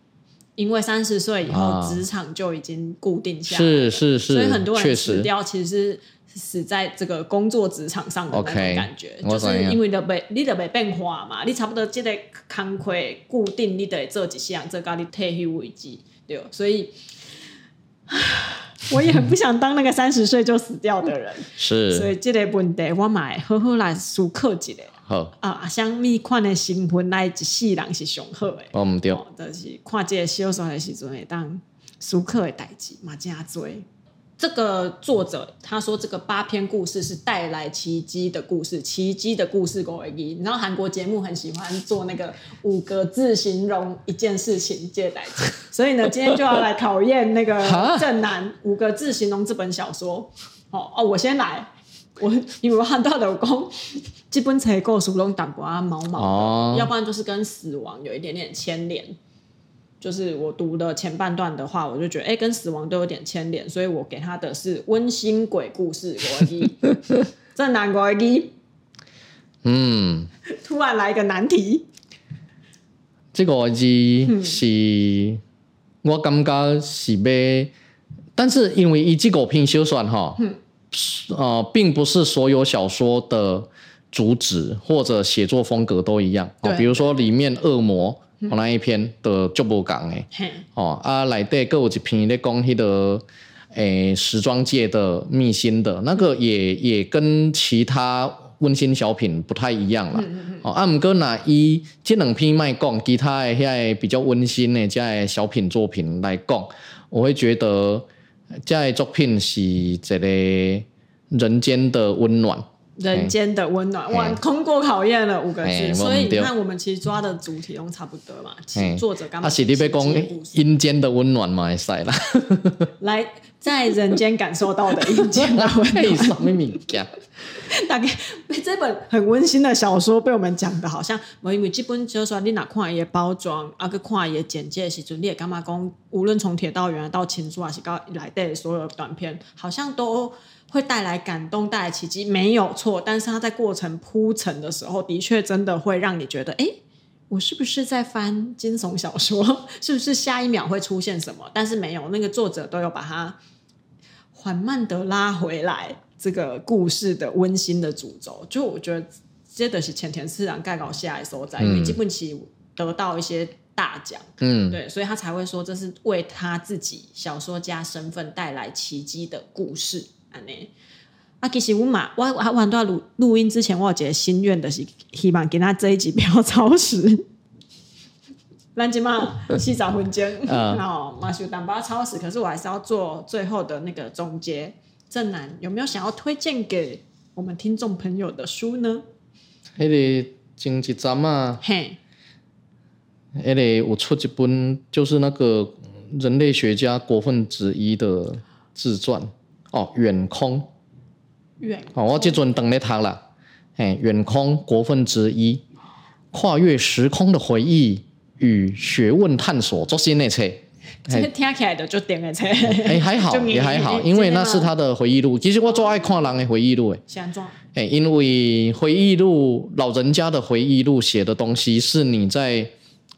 因为三十岁以后职场就已经固定下是是是，所以很多人死掉其实是死在这个工作职场上的那种感觉，okay, 就是因为你得你得没变化嘛，你差不多这个工课固定，你得做几项，做到你退休为止，对，所以。我也很不想当那个三十岁就死掉的人，是，所以这个问题我买好好来思考一下。好啊，像米款的新婚来一世人是上好的，我唔对，就是看这个小说的时阵会当思考的代志嘛，真多。这个作者他说，这个八篇故事是带来奇迹的故事，奇迹的故事而已，你知道韩国节目很喜欢做那个五个字形容一件事情借代志，所以呢，今天就要来考验那个 正男五个字形容这本小说。哦哦，我先来，我因为我看到的讲，基本才够熟拢淡薄啊毛毛的，哦、要不然就是跟死亡有一点点牵连。就是我读的前半段的话，我就觉得哎、欸，跟死亡都有点牵连，所以我给他的是温馨鬼故事。国一，这难国一，嗯，突然来一个难题。这个字是，嗯、我感觉是被，但是因为伊这个篇小说哈，嗯、呃，并不是所有小说的主旨或者写作风格都一样。哦，比如说里面恶魔那一篇的就不讲诶。哦啊，内底各有一篇咧讲迄个诶时装界的秘辛的那个也也跟其他温馨小品不太一样啦。哦，啊，毋过若伊即两篇卖讲，其他的遐比较温馨的这些小品作品来讲，我会觉得。这个作品是一个人间的温暖，人间的温暖，哇，通过考验了五个字，所以你看，我们其实抓的主题都差不多嘛。作者刚刚，他是你要讲阴间的温暖嘛？会使啦，来在人间感受到的阴间的温暖，什么物件？大概这本很温馨的小说被我们讲的好像，因为这本就说你哪看也包装，啊个看也简介的时阵，你也干嘛讲？无论从铁道员到情书，还是到来的所有短片，好像都会带来感动，带来奇迹，没有错。但是他在过程铺陈的时候，的确真的会让你觉得，哎，我是不是在翻惊悚小说？是不是下一秒会出现什么？但是没有，那个作者都有把它缓慢的拉回来。这个故事的温馨的主轴，就我觉得这都是前田次郎盖稿下来所在，因为基本其得到一些大奖，嗯，对，所以他才会说这是为他自己小说家身份带来奇迹的故事。安尼啊，其实我嘛，我我我都要录录音之前，我有一个心愿就是希望给他这一集不要 超时。咱今嘛四十分钟，然后马修当把超时，可是我还是要做最后的那个总结。正南有没有想要推荐给我们听众朋友的书呢？那个前一阵啊，嘿，那个我出一本，就是那个人类学家国分之一的自传哦，远空，远哦，我即阵等咧读啦，哎，远空国分之一，跨越时空的回忆与学问探索，做新的册。这听起来的就点个车，哎，还好 也还好，因为那是他的回忆录。其实我最爱看人的回忆录，哎，因为回忆录老人家的回忆录写的东西是你在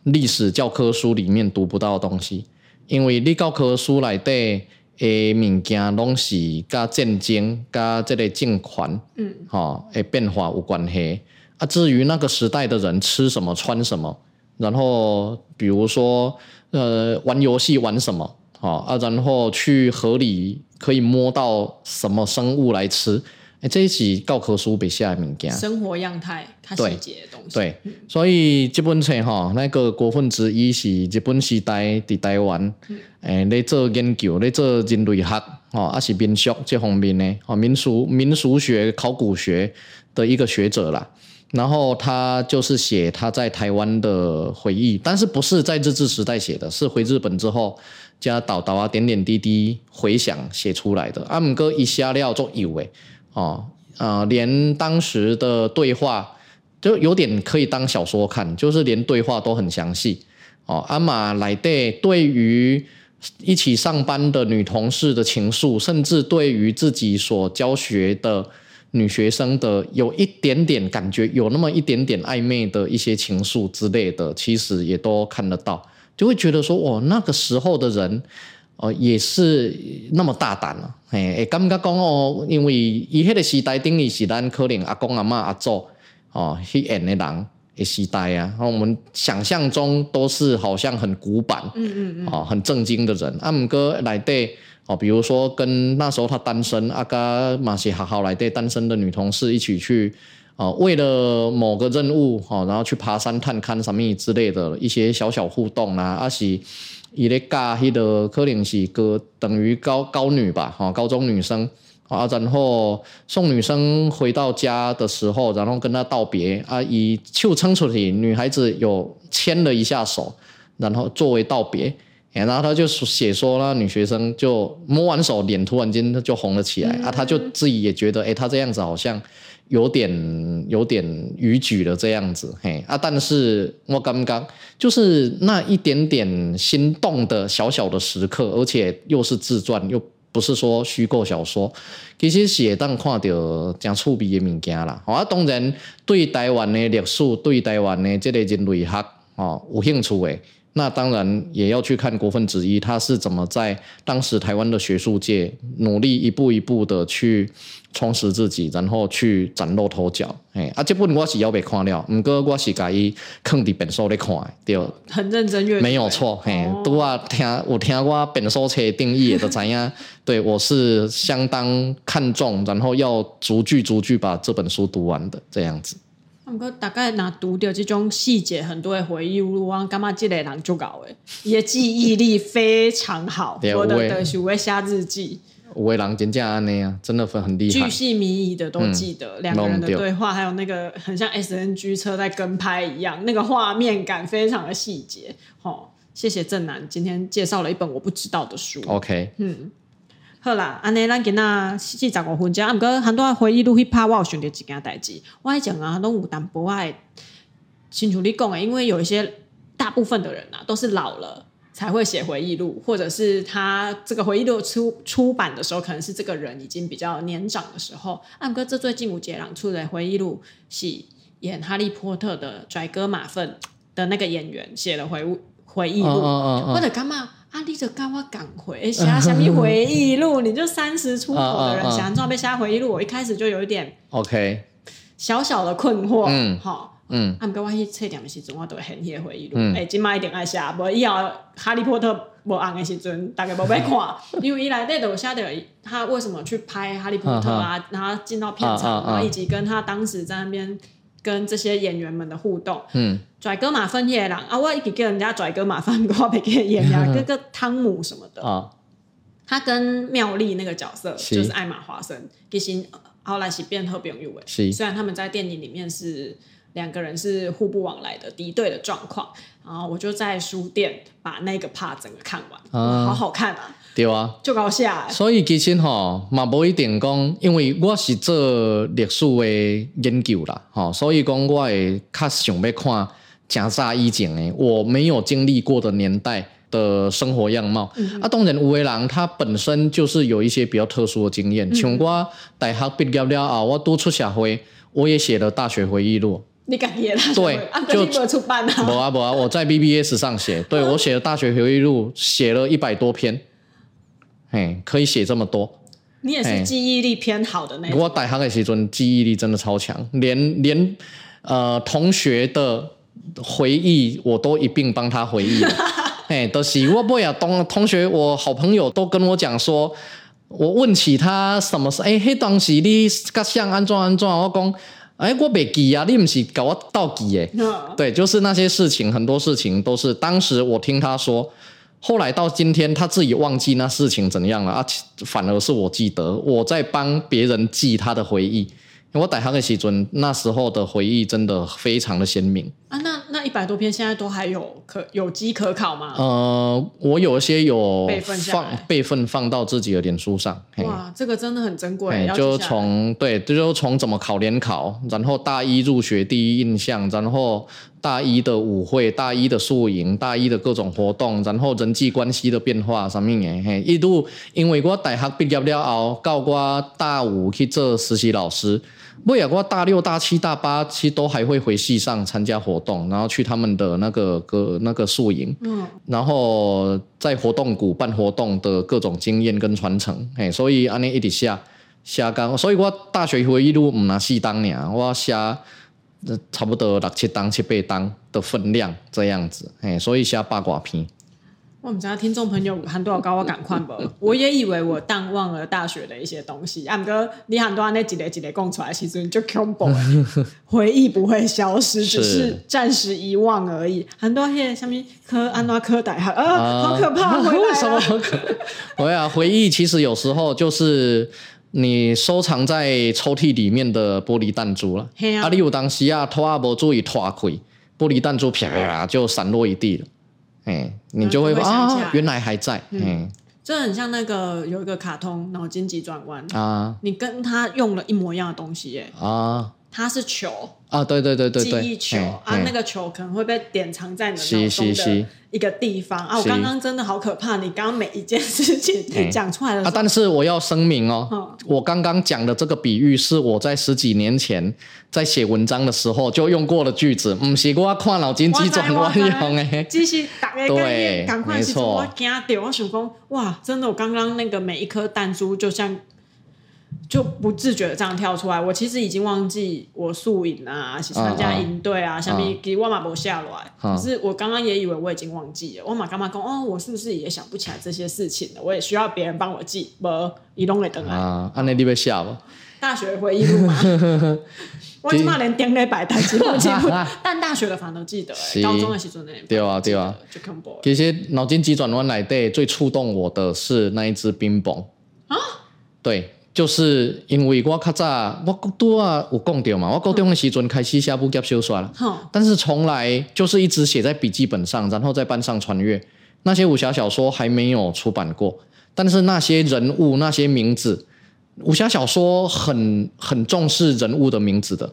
历史教科书里面读不到的东西，因为你教科书里的诶物件拢是跟战争、跟这个政权，嗯，哦，诶变化有关系。啊，至于那个时代的人吃什么、穿什么，然后比如说。呃，玩游戏玩什么？好啊，然后去河里可以摸到什么生物来吃？哎，这一期教科书笔下面讲生活样态，它细节的东西。对，对所以这本册哈，那个国分之一是日本时代伫台湾，诶、嗯，在做研究，咧做人类学，吼，啊是民俗这方面的，哦，民俗民俗学、考古学的一个学者啦。然后他就是写他在台湾的回忆，但是不是在日治时代写的，是回日本之后加导导啊点点滴滴回想写出来的。啊姆哥一下料就以为哦，呃，连当时的对话就有点可以当小说看，就是连对话都很详细哦。阿玛来对对于一起上班的女同事的情愫，甚至对于自己所教学的。女学生的有一点点感觉，有那么一点点暧昧的一些情愫之类的，其实也都看得到，就会觉得说，哦，那个时候的人，哦，也是那么大胆了，哎，感觉讲哦，因为伊迄个时代，等于是咱可能阿公阿妈阿祖哦去演的人的时代啊，我们想象中都是好像很古板，嗯嗯嗯，哦，很正经的人，阿姆哥来对。哦，比如说跟那时候他单身，阿嘎马西好好来对单身的女同事一起去，哦，为了某个任务，哦，然后去爬山探勘什么之类的一些小小互动啊，阿是伊咧加迄个可能是个等于高高女吧，哈，高中女生啊，然后送女生回到家的时候，然后跟她道别，啊，以就称出去，女孩子有牵了一下手，然后作为道别。然后他就写说，那女学生就摸完手，脸突然间就红了起来、啊！他就自己也觉得，哎，他这样子好像有点有点逾矩了这样子，嘿啊！但是我刚刚就是那一点点心动的小小的时刻，而且又是自传，又不是说虚构小说，其实写当看到真趣味的物件啦。啊，当然对台湾的历史，对台湾的这个人类学哦有兴趣诶。那当然也要去看国分子一他是怎么在当时台湾的学术界努力一步一步的去充实自己，然后去崭露头角。哎，啊，这本我是要被看了，不过我是甲伊坑伫本书咧看，对，很认真阅读，没有错。嘿，都啊听有听我本书册定义的知影，对我是相当看重，然后要逐句逐句把这本书读完的这样子。不过大概拿读到这种细节很多的回忆录，我感觉这个人就搞诶，也记忆力非常好。我的的是会写日记，五位人真正安尼啊，真的很很厉害，巨细靡遗的都记得两、嗯、个人的对话，还有那个很像 SNG 车在跟拍一样，那个画面感非常的细节。好，谢谢正南今天介绍了一本我不知道的书。OK，嗯。好啦，安尼咱今仔四十五分钟，啊，毋过很多回忆录去拍，我有想到一件代志。我以前啊，拢有淡薄仔，亲像你讲诶，因为有一些大部分的人啊，都是老了才会写回忆录，或者是他这个回忆录出出版的时候，可能是这个人已经比较年长的时候。啊，毋过这最近有一个人出的回忆录，是演哈利波特的拽哥马粪的那个演员写的回回忆录，或者干嘛？啊！你就跟我讲回写什么回忆录？你就三十出头的人，想做被写回忆录？我一开始就有一点 OK，小小的困惑。嗯，好，嗯，啊，毋过我去册店的时阵，我都会很写回忆录。哎，今麦一定爱写，无以后哈利波特无红的时阵，大家无要看，因为伊内底都有写到他为什么去拍哈利波特啊，然后进到片场，然后以及跟他当时在那边。跟这些演员们的互动，嗯，拽哥马份也人啊，我一直跟人家拽哥马份，我别给演呀，哥哥汤姆什么的。啊，他跟妙丽那个角色就是艾玛华森，其实后来是变好朋友诶，虽然他们在电影里面是两个人是互不往来的敌对的状况，然后我就在书店把那个 part 整个看完，啊，好好看啊。对啊，就搞下。所以其实吼嘛，无一定讲，因为我是做历史的研究啦，吼，所以讲我会较想要看真早以前的，我没有经历过的年代的生活样貌。嗯、啊，当然有的人他本身就是有一些比较特殊的经验，像、嗯、我大学毕业了后，我都出社会，我也写了大学回忆录。你敢写啦？对，啊、就出版啊。无啊无啊，我在 BBS 上写，对我写了大学回忆录，写了一百多篇。嘿，可以写这么多。你也是记忆力偏好的那种。我大学的时阵记忆力真的超强，连连呃同学的回忆我都一并帮他回忆了。哎，都是我不要同同学，我好朋友都跟我讲说，我问起他什么事，哎，嘿，当时你甲像安怎安怎，我讲，哎，我袂记啊，你不是搞我倒记诶。嗯、对，就是那些事情，很多事情都是当时我听他说。后来到今天，他自己忘记那事情怎样了啊？反而是我记得，我在帮别人记他的回忆。我带他的时阵，那时候的回忆真的非常的鲜明啊！那那一百多篇现在都还有可有机可考吗？呃，我有一些有备份放备份放到自己的脸书上。哇，这个真的很珍贵。就从对，就从怎么考联考，然后大一入学第一印象，然后大一的舞会、大一的宿营、大一的各种活动，然后人际关系的变化什么的。嘿，一度因为我大学毕业了后，到我大五去做实习老师。不过我大六、大七、大八其实都还会回系上参加活动，然后去他们的那个个那个宿营，嗯，然后在活动谷办活动的各种经验跟传承，嘿，所以安尼一直写写讲，所以我大学回忆录唔拿四当年，我写差不多六七当、七八当的分量这样子，嘿，所以写八卦篇。我们家听众朋友很多有高我赶快不？我也以为我淡忘了大学的一些东西。啊，哥，你很多那几类几类供出来，其实你就恐怖。回忆不会消失，只是暂时遗忘而已。很多些什么科安娜科大学啊，好可怕！回来什么？对啊，回忆其实有时候就是你收藏在抽屉里面的玻璃弹珠了。啊，啊，你有当时啊，拖啊无注意拖开，玻璃弹珠啪啪就散落一地了。哎，你就会啊，原来还在。嗯，这很像那个有一个卡通《脑筋急转弯》啊，你跟他用了一模一样的东西耶啊。它是球啊，对对对对对，记忆球啊，那个球可能会被典藏在你的脑中的一个地方。啊。我刚刚真的好可怕，你刚刚每一件事情你讲出来了，啊，但是我要声明哦，嗯、我刚刚讲的这个比喻是我在十几年前在写文章的时候就用过的句子，不是我看脑筋急转弯用诶，只是大家对，赶快是我惊掉，我想说哇，真的，我刚刚那个每一颗弹珠就像。就不自觉的这样跳出来，我其实已经忘记我宿营啊，参加营队啊，下面给我马博下来。可是我刚刚也以为我已经忘记了，我马干嘛讲哦，我是不是也想不起来这些事情了？我也需要别人帮我记，不，移动给等来。啊，安内你被下不？大学回忆录吗？我起码连点给摆台记不记不，但大学的反正都记得，高中的时阵呢。对啊对啊，就看波其实脑筋急转弯来对最触动我的是那一只冰棒啊，对。就是因为我较早，我都啊有讲到嘛，我高中的时阵开始写武侠小说了，嗯、但是从来就是一直写在笔记本上，然后在班上传阅。那些武侠小说还没有出版过，但是那些人物、那些名字，武侠小说很很重视人物的名字的，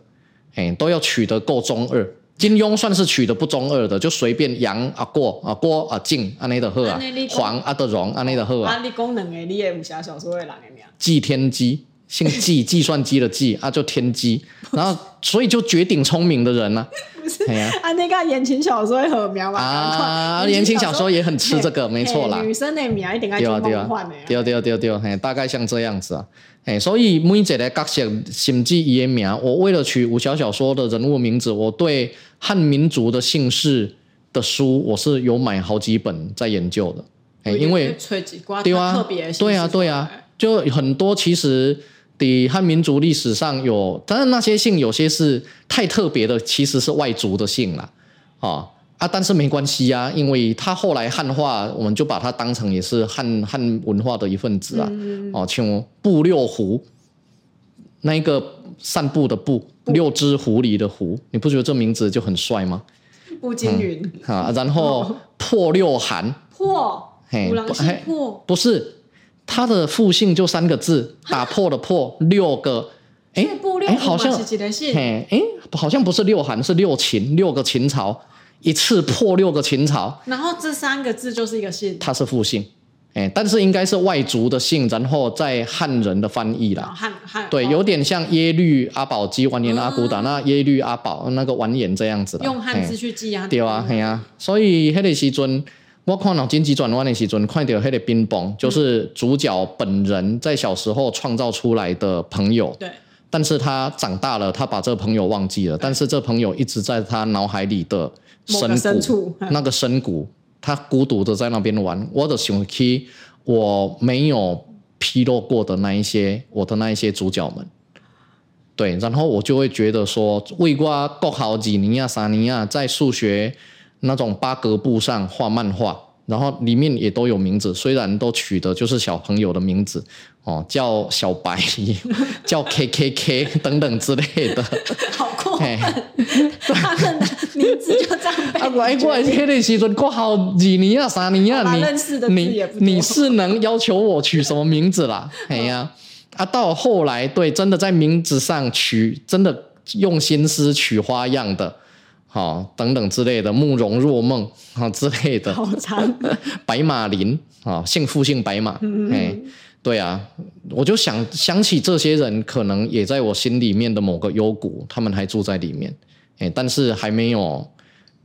哎，都要取得够中二。金庸算是取的不中二的，就随便杨啊过啊郭啊靖啊那的贺啊黄啊的荣啊那的贺啊。功能诶你也武侠小说诶人诶名？祭天机，姓计，计算机的计啊，就天机。然后所以就绝顶聪明的人呢？不是啊，那个言情小说很苗嘛。啊，言情小说也很吃这个，没错啦。女生的名一定要梦幻的。对对对对，嘿，大概像这样子啊。哎，所以每一个角色甚至伊的名，我为了取武侠小说的人物名字，我对汉民族的姓氏的书，我是有买好几本在研究的。哎，因为对啊，对啊，对啊，就很多其实的汉民族历史上有，当然那些姓有些是太特别的，其实是外族的姓啦，啊。啊，但是没关系呀、啊，因为他后来汉化，我们就把它当成也是汉汉文化的一份子啊。嗯、哦，像布六狐，那一个散步的步，步六只狐狸的狐，你不觉得这名字就很帅吗？步惊云、嗯、啊，然后 破六寒，破，嘿，破，不是，他的复姓就三个字，打破的破，六个，哎，哎，好像，嘿，哎，好像不是六韩，是六秦，六个秦朝。一次破六个秦朝，然后这三个字就是一个姓，它是复姓，哎，但是应该是外族的姓，然后在汉人的翻译啦，汉汉对，有点像耶律阿保机完颜阿骨打那耶律阿保那个完颜这样子的，用汉字去记啊，对啊，嘿啊，所以那个时阵，我看脑筋急转弯的时阵，看到那个冰棒，就是主角本人在小时候创造出来的朋友，对，但是他长大了，他把这个朋友忘记了，但是这朋友一直在他脑海里的。深谷，那个深谷，他孤独的在那边玩。我的想起我没有披露过的那一些，我的那一些主角们，对，然后我就会觉得说，为我国考几年啊、三年啊，在数学那种八格布上画漫画。然后里面也都有名字，虽然都取的就是小朋友的名字，哦，叫小白，叫 K K K 等等之类的。好过分，他们的名字就这样被。啊，来过来，那个时阵过好几年啊，三年啊，你你你是能要求我取什么名字啦？哎呀，啊，到后来对，真的在名字上取，真的用心思取花样的。好，等等之类的，慕容若梦啊之类的，好长。白马林啊，姓傅姓白马，哎、对啊，我就想想起这些人，可能也在我心里面的某个幽谷，他们还住在里面，哎，但是还没有，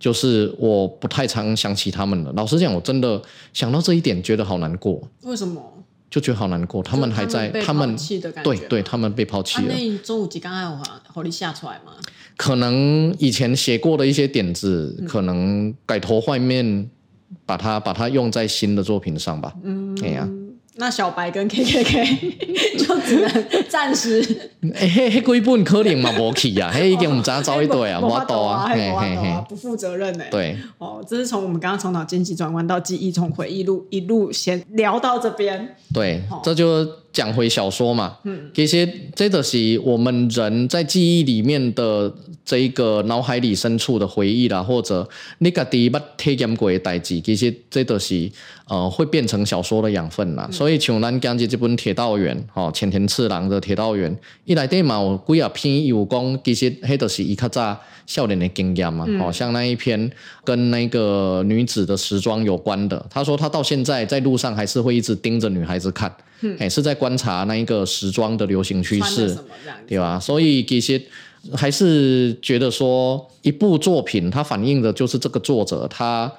就是我不太常想起他们了。老实讲，我真的想到这一点，觉得好难过。为什么？就觉得好难过，他们还在，他们对对，他们被抛弃了。那中午几刚刚我，火力下出来吗？可能以前写过的一些点子，嗯、可能改头换面，把它把它用在新的作品上吧。嗯，哎呀。那小白跟 K K K 就只能暂时。哎嘿，嘿，鬼本可能嘛无去啊，嘿，已经我们早找一堆啊，我多啊，嘿嘿嘿，不负责任呢。对，哦，这是从我们刚刚从脑筋急转弯到记忆，从回忆录一路先聊到这边。对，这就讲回小说嘛。嗯，其实这都是我们人在记忆里面的这一个脑海里深处的回忆啦，或者你家己捌体验过的代志，其实这都是呃会变成小说的养分啦。嗯、所以像咱讲这这本《铁道员》吼，浅田次郎的《铁道员》，伊内底嘛有几啊篇有讲，其实迄都是伊较早少年的经验嘛。好、嗯、像那一篇跟那个女子的时装有关的，他说他到现在在路上还是会一直盯着女孩子看，嗯、欸，是在观察那一个时装的流行趋势，对吧？所以其实。还是觉得说，一部作品它反映的就是这个作者他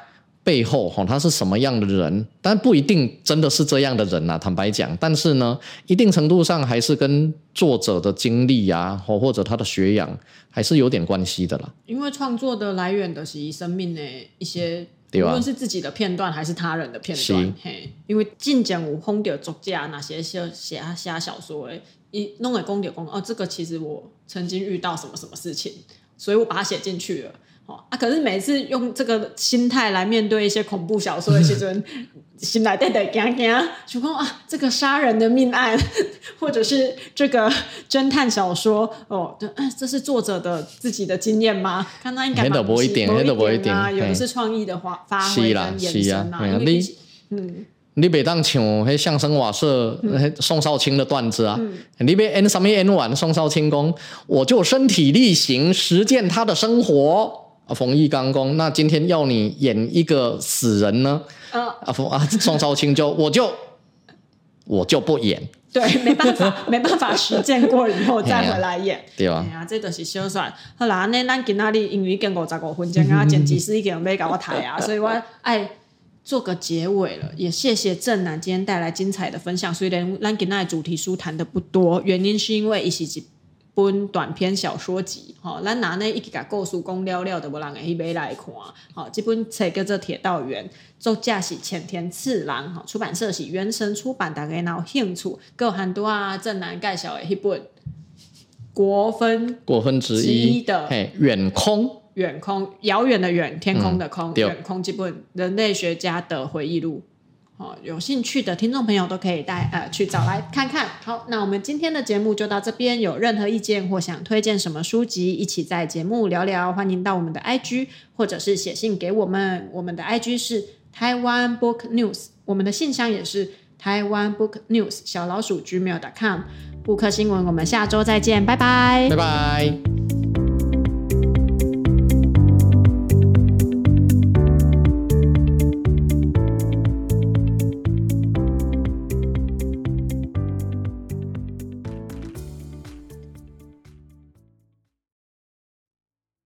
背后哈，他是什么样的人，但不一定真的是这样的人呐。坦白讲，但是呢，一定程度上还是跟作者的经历呀，或或者他的学养还是有点关系的啦。因为创作的来源的是生命的一些，无论是自己的片段还是他人的片段。嘿，因为近前有碰到作家那些写写写小说诶。一弄个公点公哦，这个其实我曾经遇到什么什么事情，所以我把它写进去了。哦啊，可是每次用这个心态来面对一些恐怖小说的时阵，心内得得惊惊，就讲啊，这个杀人的命案，或者是这个侦探小说哦，这这是作者的自己的经验吗？看他应该蛮不一点，不一点啊，有的是创意的发发挥跟延伸啊，因为嗯。你别当像迄相声瓦舍宋少卿的段子啊，嗯、你别 N 什么 N 完宋少卿公，我就身体力行实践他的生活。啊，冯翊纲公，那今天要你演一个死人呢？啊冯，啊宋少卿就我就我就不演。对，没办法，没办法实践过以后 再回来演，啊对啊？哎呀，这都是小算。好啦，那咱今仔日因为已经五十五分钟啊，剪辑师已经没给我台啊，所以我爱。做个结尾了，也谢谢正南今天带来精彩的分享。虽然咱今天的主题书谈的不多，原因是因为一本短篇小说集。吼，咱拿那一个故事讲了了就，无人会去买来看。好，这本册叫做《铁道员》，作家是浅田次郎，哈，出版社是原神出版。大家若有兴趣，有很多啊，正南介绍的一本国分国分之一的远空。远空，遥远的远，天空的空，远、嗯、空这本人类学家的回忆录，哦，有兴趣的听众朋友都可以带呃去找来看看。好，那我们今天的节目就到这边，有任何意见或想推荐什么书籍，一起在节目聊聊，欢迎到我们的 IG 或者是写信给我们，我们的 IG 是台湾 Book News，我们的信箱也是台湾 Book News 小老鼠 gmail.com。布克新闻，我们下周再见，拜拜，拜拜。